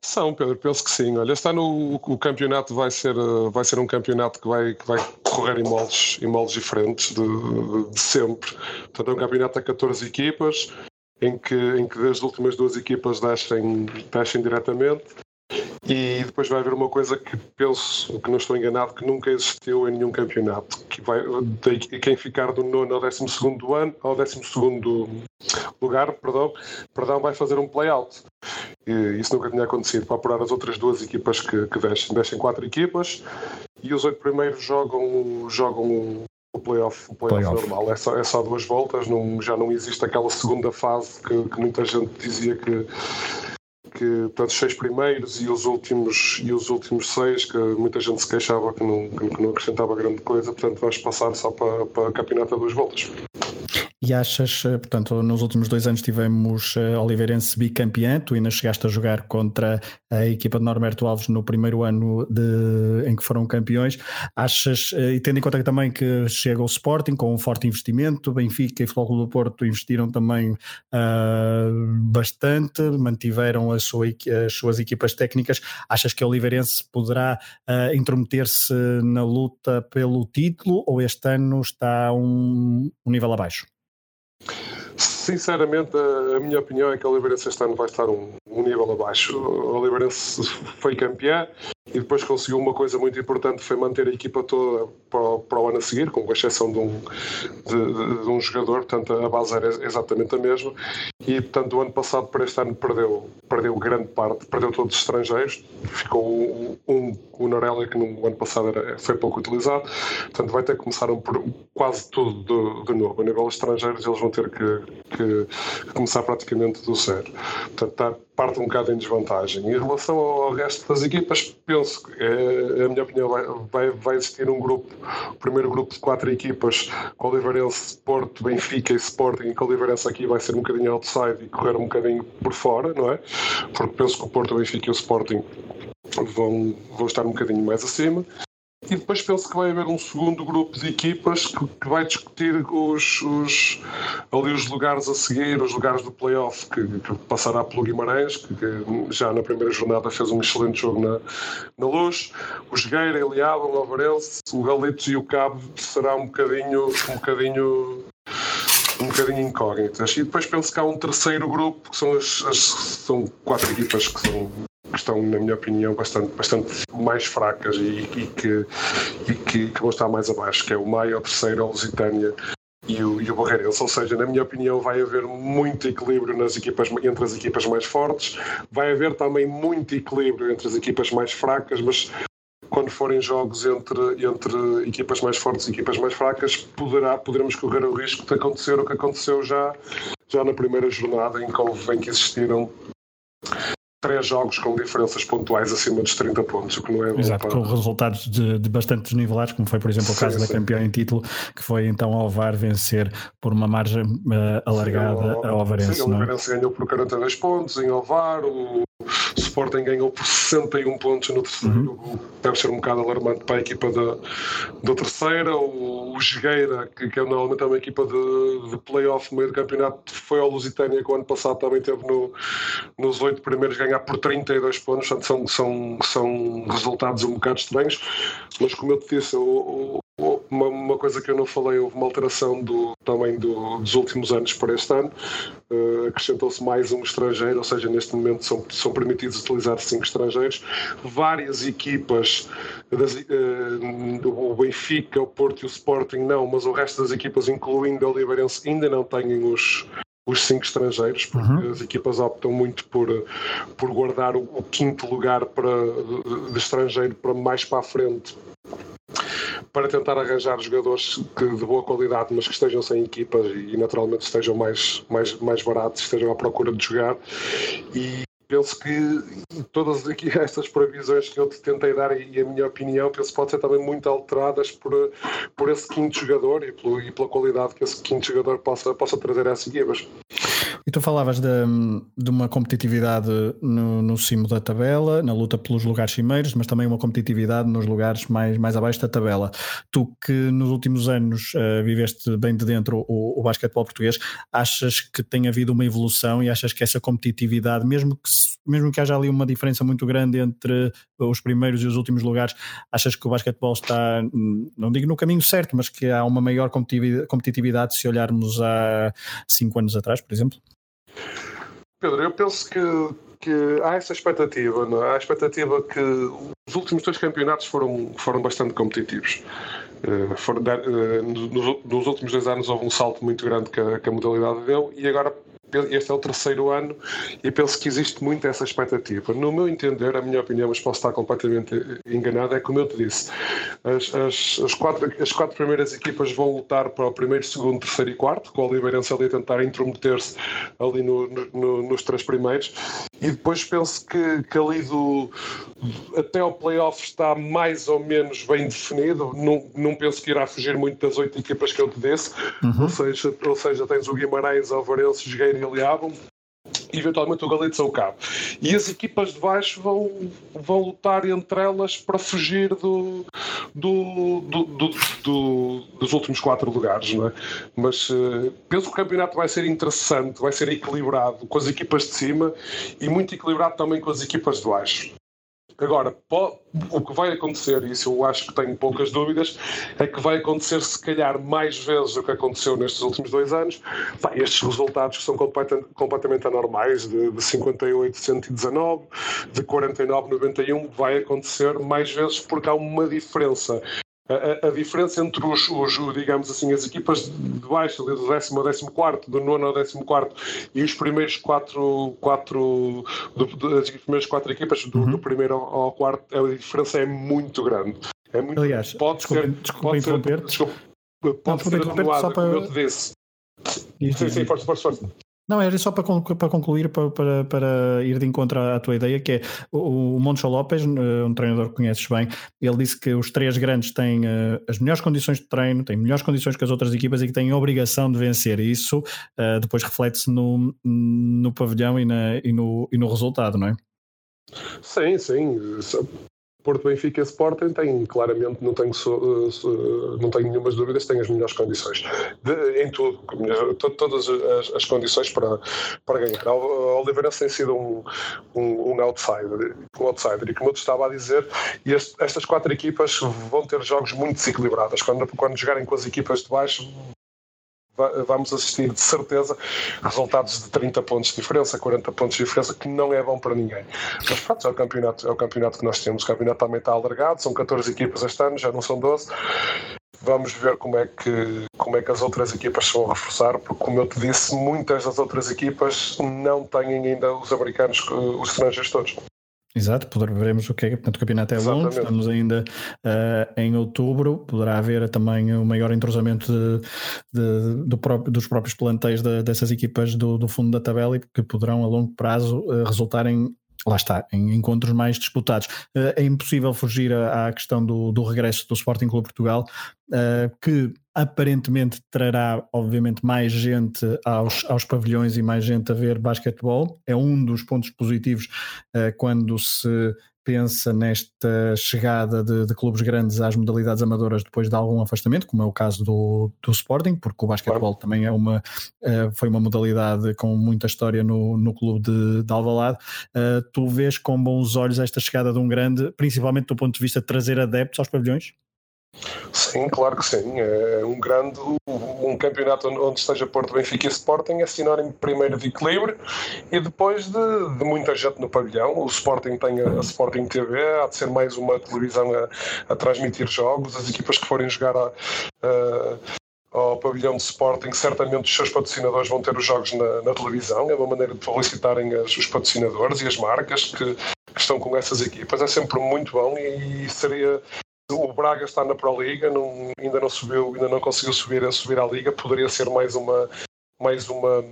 São, Pedro, penso que sim. Olha, está no o campeonato vai ser vai ser um campeonato que vai que vai correr em moldes em moldes diferentes de, de sempre. Portanto, é um campeonato a 14 equipas em que em que as últimas duas equipas descem descem diretamente e depois vai haver uma coisa que penso, que não estou enganado, que nunca existiu em nenhum campeonato, que vai quem ficar do nono ao décimo segundo ano, ao décimo segundo lugar, perdão, perdão, vai fazer um play-out. Isso nunca tinha acontecido para apurar as outras duas equipas que, que descem. Descem quatro equipas e os oito primeiros jogam, jogam o playoff, o playoff play normal. É só, é só duas voltas, não, já não existe aquela segunda fase que, que muita gente dizia que que portanto, os seis primeiros e os últimos e os últimos seis que muita gente se queixava que não, que não acrescentava grande coisa portanto vamos passar só para, para campeonato a duas voltas e achas, eh, portanto, nos últimos dois anos tivemos uh, Oliveirense bicampeão, tu ainda chegaste a jogar contra a equipa de Norberto Alves no primeiro ano de, em que foram campeões. Achas, uh, e tendo em conta também que chega o Sporting com um forte investimento, Benfica e Futebol do Porto investiram também uh, bastante, mantiveram a sua, as suas equipas técnicas. Achas que a Oliveirense poderá intrometer-se na luta pelo título ou este ano está um, um nível abaixo? Sinceramente, a, minha opinião é que a Oliveirense este ano vai estar um, um nível abaixo. A Oliveirense foi campeã e depois conseguiu uma coisa muito importante, foi manter a equipa toda para, para o ano a seguir, com exceção de um, de, de, um jogador, portanto a base era exatamente a mesma. E, portanto, o ano passado para este ano perdeu, perdeu grande parte, perdeu todos os estrangeiros, ficou um, um o Norella que no ano passado era, foi pouco utilizado, portanto vai ter que começar um, quase tudo de, de novo. A nível estrangeiros eles vão ter que, que começar praticamente do zero. Portanto, está, parte um bocado em desvantagem. Em relação ao resto das equipas, penso que, é, a minha opinião, vai, vai, existir um grupo, o primeiro grupo de quatro equipas, Oliveirense, Porto, Benfica e Sporting, e Oliveirense aqui vai ser um bocadinho outside e correr um bocadinho por fora, não é? Porque penso que o Porto, o Benfica e o Sporting vão, vão estar um bocadinho mais acima. E depois penso que vai haver um segundo grupo de equipas que, que vai discutir os, os, ali os lugares a seguir, os lugares do playoff, que, que passará pelo Guimarães, que, que, já na primeira jornada fez um excelente jogo na, na Luz. O Jogueira, Eliaba, o Alvarense, o Galitos e o Cabo será um bocadinho, um bocadinho um bocadinho incógnitas. E depois penso que há um terceiro grupo, que são as, as são quatro equipas que são que estão, na minha opinião, bastante, bastante mais fracas e, e, que, e que, que, vão estar mais abaixo, que é o Maia, o terceiro, a Lusitânia e o, e o Barreirense. Ou seja, na minha opinião, vai haver muito equilíbrio nas equipas, entre as equipas mais fortes, vai haver também muito equilíbrio entre as equipas mais fracas, mas quando forem jogos entre, entre equipas mais fortes e equipas mais fracas, poderá, poderemos correr o risco de acontecer o que aconteceu já, já na primeira jornada, em que, em que existiram três jogos com diferenças pontuais acima dos 30 pontos, o que não é Exato, com resultados de, de bastante desnivelados, como foi, por exemplo, o caso sim, da campeã em título, que foi então ao VAR vencer por uma margem uh, alargada sim, a Ovarense. Sim, o Ovarense ganhou por 42 pontos em Ovar, o Sporting ganhou por 61 pontos no terceiro, uhum. deve ser um bocado alarmante para a equipa da, da terceira. O, o Jogueira, que, que é normalmente é uma equipa de, de playoff no meio do campeonato, foi ao Lusitânia, que o ano passado também teve no, nos oito primeiros ganhar por 32 pontos, portanto são, são, são resultados um bocado estranhos, mas como eu te disse, o, uma, uma, coisa que eu não falei, houve uma alteração do, também do, dos últimos anos para este ano. Uh, Acrescentou-se mais um estrangeiro, ou seja, neste momento são, são permitidos utilizar cinco estrangeiros. Várias equipas, das, uh, o Benfica, o Porto e o Sporting não, mas o resto das equipas, incluindo a Liberense, ainda não têm os, os cinco estrangeiros, porque uhum. as equipas optam muito por, por guardar o, o quinto lugar para, de, de estrangeiro para mais para a frente para tentar arranjar jogadores que, de boa qualidade, mas que estejam sem equipas e naturalmente estejam mais, mais, mais baratos, estejam à procura de jogar. E penso que todas aqui estas previsões que eu te tentei dar e a minha opinião penso que pode ser também muito alteradas por, por esse quinto jogador e, pelo, e pela qualidade que esse quinto jogador possa, possa trazer a essas equipas. E tu falavas de, de uma competitividade no, no, cimo da tabela, na luta pelos lugares cimeiros, mas também uma competitividade nos lugares mais, mais abaixo da tabela. Tu que nos últimos anos uh, viveste bem de dentro o, o basquetebol português, achas que tem havido uma evolução e achas que essa competitividade, mesmo que, mesmo que haja ali uma diferença muito grande entre os primeiros e os últimos lugares, achas que o basquetebol está, não digo no caminho certo, mas que há uma maior competitividade se olharmos há cinco anos atrás, por exemplo? Pedro, eu penso que, que há essa expectativa, não é? há a expectativa que os últimos dois campeonatos foram, foram bastante competitivos. Uh, foram, uh, nos, nos, últimos dois anos houve um salto muito grande que a, que a modalidade deu e agora este é o terceiro ano e penso que existe muito essa expectativa. No meu entender, a minha opinião, mas posso estar completamente enganado, é como eu te disse, as, as, as, quatro, as quatro primeiras equipas vão lutar para o primeiro, segundo, terceiro e quarto, com o Oliveirense ali a tentar intrometer-se ali no, no, nos três primeiros, e depois penso que, que ali do, até ao playoff está mais ou menos bem definido, não, não penso que irá fugir muito das oito equipas que eu te disse, uhum. ou, seja, ou seja, tens o Guimarães, Alvarense, Jogueira aliavam eventualmente o Galitos ou o Cabo. E as equipas de baixo vão, vão lutar entre elas para fugir do, do, do, do dos últimos quatro lugares. Não é? Mas uh, penso que o campeonato vai ser interessante, vai ser equilibrado com as equipas de cima e muito equilibrado também com as equipas de baixo. Agora, o que vai acontecer, e isso eu acho que tenho poucas dúvidas, é que vai acontecer se calhar mais vezes do que aconteceu nestes últimos dois anos. Estes resultados que são completamente anormais, de, de 58, 119, de 49, 91, vai acontecer mais vezes porque há uma diferença a, a, diferença entre os, os, digamos assim, as equipas de baixo, do décimo ao décimo quarto, do nono ao décimo quarto, e os primeiros quatro, quatro do, as primeiras quatro equipas, do, uhum. do primeiro ao, ao, quarto, a diferença é muito grande. É muito, Aliás, pode desculpa, ser, desculpa pode interromper. Ser, desculpa, pode não, ser atenuada, para... como eu te disse. Sim, sim, força, força, força. Não, era só para, para concluir, para, para, para, ir de encontro à tua ideia, que é o, Moncho Lopes, eh, um treinador que conheces bem, ele disse que os três grandes têm uh, as melhores condições de treino, têm melhores condições que as outras equipas e que têm a obrigação de vencer. Isso uh, depois reflete-se no, no pavilhão e, na, e, no, e no resultado, não é? Sim, sim. Porto Benfica e Sporting têm claramente, não tenho, não tenho nenhumas dúvidas, têm as melhores condições de, em tudo, todas as, as, condições para, para ganhar. A Oliveirense tem sido um, um, um, outsider, um outsider, e como eu te estava a dizer, este, estas quatro equipas vão ter jogos muito desequilibrados. Quando, quando jogarem com as equipas de baixo, vamos assistir de certeza resultados de 30 pontos de diferença, 40 pontos de diferença, que não é bom para ninguém. Mas pronto, é o campeonato, é o campeonato que nós temos. O campeonato também está alargado, são 14 equipas este ano, já não são 12. Vamos ver como é, que, como é que as outras equipas se vão reforçar, porque, como eu te disse, muitas das outras equipas não têm ainda os americanos, os estrangeiros todos. Exato, veremos o que é. Portanto, o campeonato é longo, estamos ainda uh, em outubro. Poderá haver também um maior entrosamento de, de, do próprio, dos próprios plantéis de, dessas equipas do, do, fundo da tabela e que poderão a longo prazo uh, resultar em lá está, em encontros mais disputados. Uh, é impossível fugir à, à questão do, do, regresso do Sporting Clube Portugal, que aparentemente trará, obviamente, mais gente aos, aos pavilhões e mais gente a ver basquetebol. É um dos pontos positivos uh, quando se pensa nesta chegada de, de, clubes grandes às modalidades amadoras depois de algum afastamento, como é o caso do, do Sporting, porque o basquetebol também é uma, uh, foi uma modalidade com muita história no, no clube de, de Alvalade. Uh, tu vês com bons olhos esta chegada de um grande, principalmente do ponto de vista de trazer adeptos aos pavilhões? Sim, claro que sim. É um grande um campeonato onde esteja Porto, Benfica e Sporting assinarem primeiro de equilíbrio e depois de, de, muita gente no pavilhão. O Sporting tem a, a, Sporting TV, há de ser mais uma televisão a, a transmitir jogos. As equipas que forem jogar a, ao pavilhão de Sporting, certamente os seus patrocinadores vão ter os jogos na, na televisão. É uma maneira de publicitarem as, os patrocinadores e as marcas que, que, estão com essas equipas. É sempre muito bom e seria o Braga está na Pro Liga, não, ainda não subiu, ainda não conseguiu subir, subir à Liga, poderia ser mais uma mais uma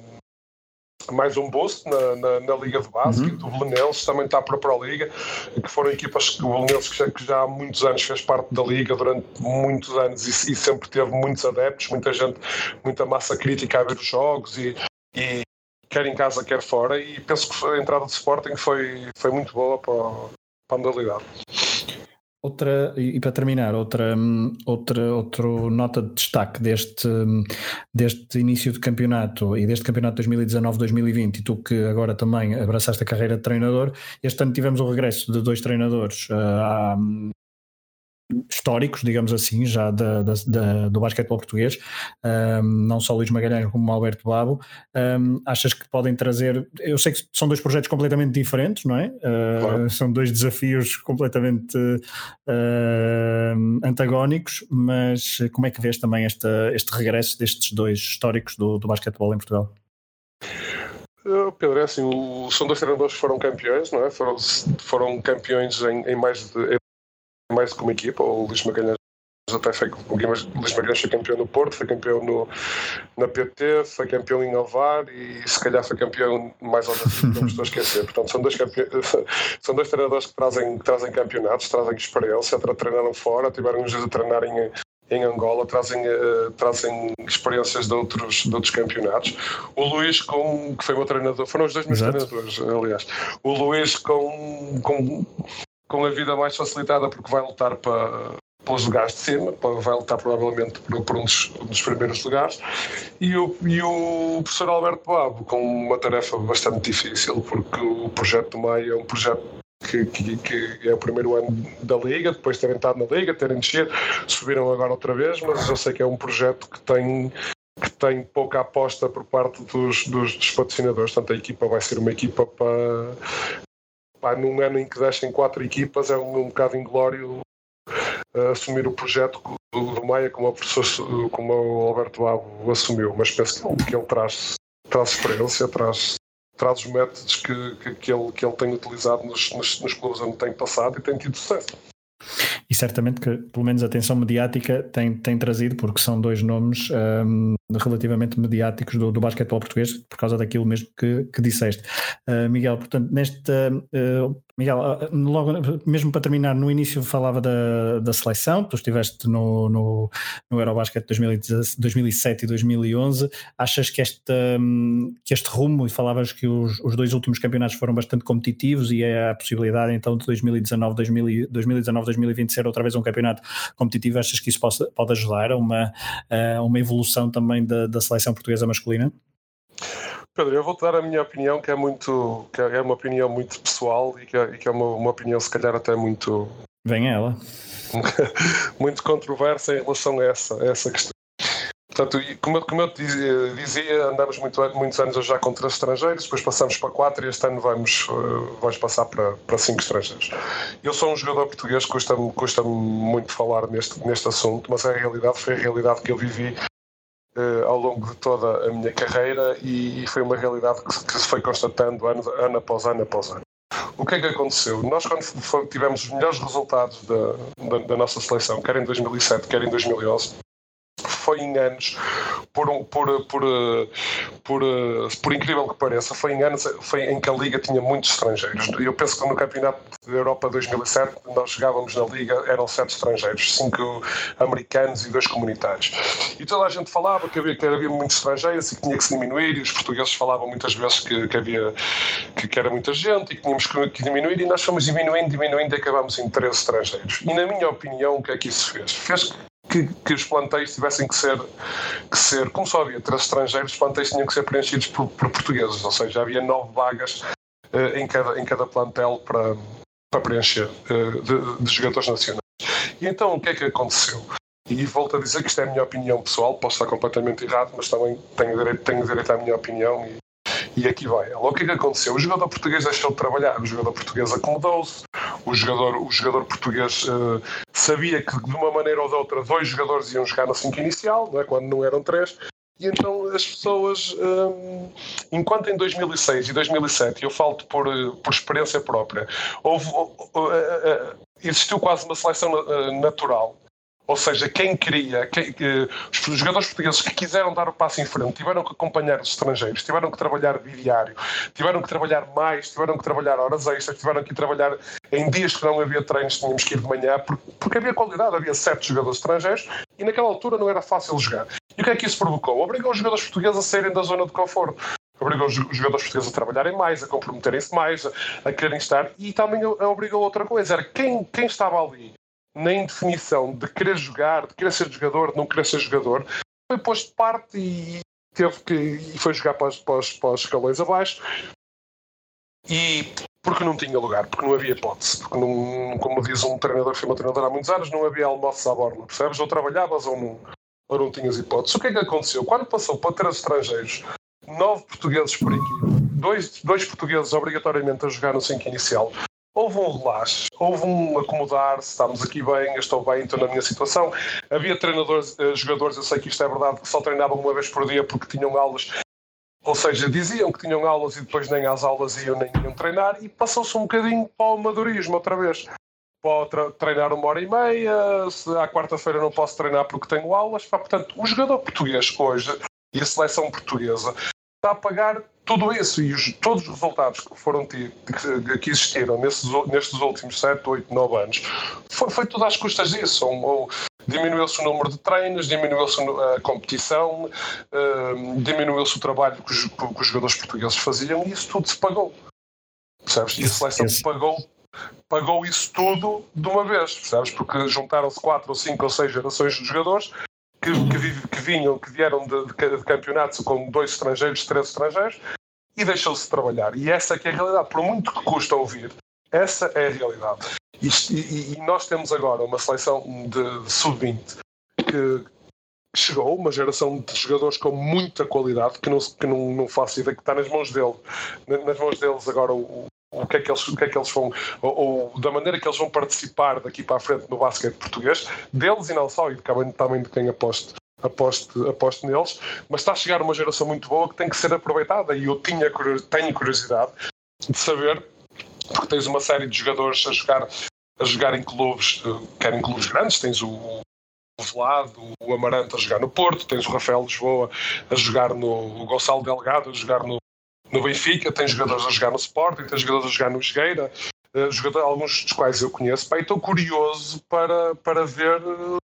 mais um boost na, na, na Liga de Basquete. Uhum. O Belenenses também está para a Pro Liga, que foram equipas que o Belenenses que já, que já há muitos anos fez parte da Liga durante muitos anos e, e, sempre teve muitos adeptos, muita gente, muita massa crítica a ver os jogos e, e quer em casa, quer fora. E penso que a entrada de Sporting foi, foi muito boa para, para a modalidade. Outra, e para terminar, outra, outra, outra nota de destaque deste, deste início de campeonato e deste campeonato 2019-2020, e tu que agora também abraçaste a carreira de treinador, este ano tivemos o regresso de dois treinadores uh, históricos, digamos assim, já da, da, da, do basquetebol português, um, não só Luís Magalhães como Alberto Babo, um, achas que podem trazer, eu sei que são dois projetos completamente diferentes, não é? Uh, claro. São dois desafios completamente uh, antagónicos, mas como é que vês também esta, este regresso destes dois históricos do, do basquetebol em Portugal? Pedro, é assim, são dois treinadores que foram campeões, não é? Foram, foram campeões em, em mais de, mais uma equipa. O Luís Magalhães até foi, o Luís Magalhães foi campeão no Porto, foi campeão no, na PT, foi campeão em Alvar e se calhar foi campeão mais ou menos, não estou a esquecer. Portanto, são dois, são dois treinadores que trazem, que trazem campeonatos, trazem experiência, treinaram fora, tiveram uns dias a treinar em, em Angola, trazem, uh, trazem experiências de outros, de outros campeonatos. O Luís, com, que foi meu treinador, foram os dois meus Exato. treinadores, aliás. O Luís, com, com com a vida mais facilitada porque vai lutar para, pelos lugares de cima, vai lutar provavelmente por, por um, dos, um, dos, primeiros lugares, e o, e o professor Alberto Babo com uma tarefa bastante difícil, porque o projeto do Maia é um projeto que, que, que, é o primeiro ano da Liga, depois de terem estado na Liga, terem descido, subiram agora outra vez, mas eu sei que é um projeto que tem que tem pouca aposta por parte dos, dos, dos patrocinadores, portanto a equipa vai ser uma equipa para, pá, num ano em que descem quatro equipas é um, um bocado inglório uh, assumir o projeto do, do Maia como, professor, como o Alberto Babo assumiu, mas penso que, que ele traz, traz experiência, traz, traz os métodos que, que, que, ele, que ele tem utilizado nos, nos, nos clubes onde tem passado e tem tido sucesso. E certamente que, pelo menos, a atenção mediática tem, tem trazido, porque são dois nomes um, relativamente mediáticos do, do basquetebol português, por causa daquilo mesmo que, que disseste. Uh, Miguel, portanto, neste. Uh, Miguel, uh, logo, mesmo para terminar, no início falava da, da seleção, tu estiveste no, no, no Eurobasket 2007 e 2011. Achas que este, um, que este rumo, e falavas que os, os dois últimos campeonatos foram bastante competitivos e é a possibilidade então de 2019, 2019 2020 ser outra vez um campeonato competitivo, achas que isso pode, pode ajudar a uma, a uma evolução também da, da seleção portuguesa masculina? Pedro, eu vou-te dar a minha opinião, que é muito que é uma opinião muito pessoal e que é, e que é uma, uma, opinião se calhar até muito. Vem ela. muito controversa em relação a essa, a essa questão. Portanto, como, como eu dizia, dizia, andamos muito, muitos anos já com três estrangeiros, depois passamos para quatro e este ano vamos, uh, vamos passar para, para cinco estrangeiros. Eu sou um jogador português, custa-me custa muito falar neste, neste assunto, mas é a realidade, foi a realidade que eu vivi uh, ao longo de toda a minha carreira e, e foi uma realidade que, que, se foi constatando ano, ano após ano após ano. O que é que aconteceu? Nós, quando tivemos os melhores resultados da, da, da nossa seleção, quer em 2007, quer em 2011, foi em anos, por, por, por, por, por incrível que pareça, foi em anos foi em que a Liga tinha muitos estrangeiros. Eu penso que no Campeonato da Europa 2007 nós jogávamos na Liga, eram sete estrangeiros, cinco americanos e dois comunitários. E toda a gente falava que havia, que havia muitos estrangeiros e que tinha que se diminuir, e os portugueses falavam muitas vezes que, que havia que, que, era muita gente e que tínhamos que diminuir, e nós fomos diminuindo, diminuindo e acabámos em três estrangeiros. E na minha opinião, o que é que isso fez? Fez que, que, os plantéis tivessem que ser, que ser, como só havia três estrangeiros, os plantéis tinham que ser preenchidos por, por portugueses, ou seja, havia nove vagas uh, em, cada, em cada plantel para, para preencher uh, de, de, jogadores nacionais. E então o que é que aconteceu? E volto a dizer que isto é a minha opinião pessoal, posso estar completamente errado, mas também tenho direito, tenho direito à minha opinião e, e aqui vai ela. O que é que aconteceu? O jogador português deixou de trabalhar, o jogador português acomodou-se, o jogador, o jogador português uh, sabia que de uma maneira ou de outra dois jogadores iam jogar na 5 inicial, não é? quando não eram três, e então as pessoas, um, enquanto em 2006 e 2007, eu falo por, eh, por experiência própria, houve, uh, uh, existiu quase uma seleção natural ou seja, quem queria, quem, os jogadores portugueses que quiseram dar o passo em frente tiveram que acompanhar os estrangeiros, tiveram que trabalhar diário, tiveram que trabalhar mais, tiveram que trabalhar horas extras, tiveram que trabalhar em dias que não havia treinos, tínhamos que ir de manhã, porque, porque havia qualidade, havia sete jogadores estrangeiros e naquela altura não era fácil jogar. E o que é que isso provocou? Obrigou os jogadores portugueses a saírem da zona de conforto obrigou os jogadores portugueses a trabalharem mais, a comprometerem-se mais, a, a quererem estar, e também obrigou outra coisa, era quem, quem estava ali na indefinição de querer jogar, de querer ser jogador, de não querer ser jogador, foi posto de parte e teve que e foi jogar para os, para, os, para os escalões abaixo e porque não tinha lugar, porque não havia hipótese, porque não, como diz um treinador que foi meu treinador há muitos anos, não havia almoços à borla, percebes? Ou trabalhavas ou não, ou não tinhas hipótese. O que é que aconteceu? Quando passou para três estrangeiros, nove portugueses por equipe, dois, dois portugueses obrigatoriamente a jogar no 5 inicial, houve um relaxe, houve um acomodar-se, estamos aqui bem, estou bem, estou na minha situação. Havia treinadores, eh, jogadores, eu sei que isto é verdade, que só treinavam uma vez por dia porque tinham aulas, ou seja, diziam que tinham aulas e depois nem às aulas iam nem iam treinar e passou-se um bocadinho para o amadorismo outra vez. Pode treinar uma hora e meia, se à quarta-feira não posso treinar porque tenho aulas. Portanto, o jogador português hoje e a seleção portuguesa está a pagar tudo isso e os, todos os resultados que foram que, que existiram nesses, nestes últimos 7, 8, 9 anos foi, foi tudo às custas disso. Ou, ou diminuiu-se o número de treinos, diminuiu-se a competição, uh, diminuiu-se o trabalho que os, que os, jogadores portugueses faziam e isso tudo se pagou. Percebes? E a seleção pagou pagou isso tudo de uma vez, percebes? Porque juntaram-se quatro ou cinco ou seis gerações de jogadores que, que, vinham, que vieram de, de, de, campeonatos com dois estrangeiros, três estrangeiros, e deixou-se trabalhar. E essa é é a realidade. Por muito que custa ouvir, essa é a realidade. E, e, e nós temos agora uma seleção de, de sub-20 que chegou, uma geração de jogadores com muita qualidade, que não, que não, não faço ideia que está nas mãos dele. Nas mãos deles agora o, o que é que eles, o que é que eles vão, ou, ou, da maneira que eles vão participar daqui para a frente no basquete português, deles e não só, e também de quem aposto, aposto, aposto neles, mas está a chegar uma geração muito boa que tem que ser aproveitada e eu tinha, tenho curiosidade de saber, porque tens uma série de jogadores a jogar, a jogar em clubes, eh, quer em clubes grandes, tens o Velado, o Amarante a jogar no Porto, tens o Rafael Lisboa a jogar no o Gonçalo Delgado a jogar no, no Benfica, tem jogadores a jogar no Sporting, tem jogadores a jogar no Esgueira, uh, jogadores, alguns dos quais eu conheço. Pá, estou curioso para, para ver uh,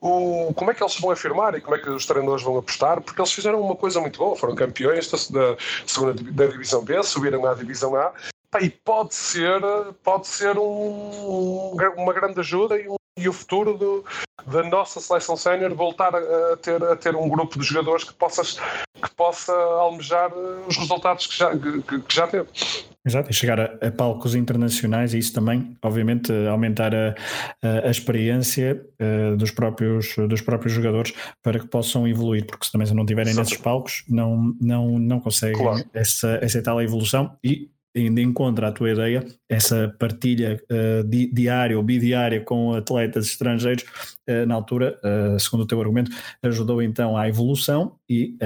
o, como é que eles se vão afirmar e como é que os treinadores vão apostar, porque eles fizeram uma coisa muito boa, foram campeões da, da segunda da divisão B, subiram à divisão A, e pode ser, pode ser um, uma grande ajuda e, um, e o futuro do, da nossa seleção sénior voltar a, ter, a ter um grupo de jogadores que, possas, que possa almejar os resultados que já, que, que já teve. Exato, e chegar a, a, palcos internacionais e isso também, obviamente, aumentar a, a, a experiência uh, dos, próprios, dos próprios jogadores para que possam evoluir, porque se também se não tiverem nesses palcos, não, não, não conseguem claro. essa, essa tal evolução e ainda encontra a tua ideia, essa partilha uh, di, diária ou bidiária com atletas estrangeiros, uh, na altura, uh, segundo o teu argumento, ajudou então à evolução e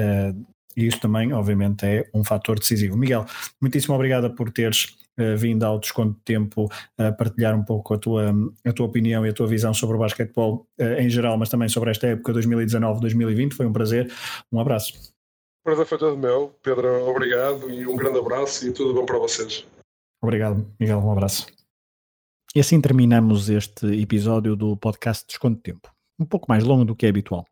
e isso também, obviamente, é um fator decisivo. Miguel, muitíssimo obrigada por teres uh, vindo ao desconto de tempo a uh, partilhar um pouco a tua, a tua opinião e a tua visão sobre o basquetebol uh, em geral, mas também sobre esta época 2019-2020. Foi um prazer. Um abraço. Prazer foi todo meu. Pedro, obrigado e um grande abraço e tudo bom para vocês. Obrigado, Miguel. Um abraço. E assim terminamos este episódio do podcast Desconto de Tempo um pouco mais longo do que é habitual.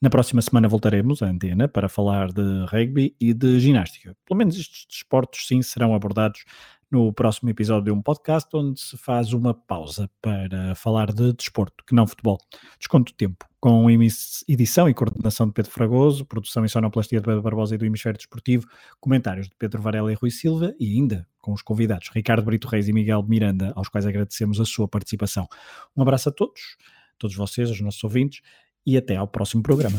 Na próxima semana voltaremos à antena para falar de rugby e de ginástica. Pelo menos estes desportos, sim, serão abordados no próximo episódio de um podcast onde se faz uma pausa para falar de desporto, que não futebol. Desconto tempo, com edição e coordenação de Pedro Fragoso, produção e sonoplastia de Pedro Barbosa e do Hemisfério Desportivo, comentários de Pedro Varela e Rui Silva e ainda com os convidados Ricardo Brito Reis e Miguel Miranda, aos quais agradecemos a sua participação. Um abraço a todos todos vocês, os nossos ouvintes, e até ao próximo programa.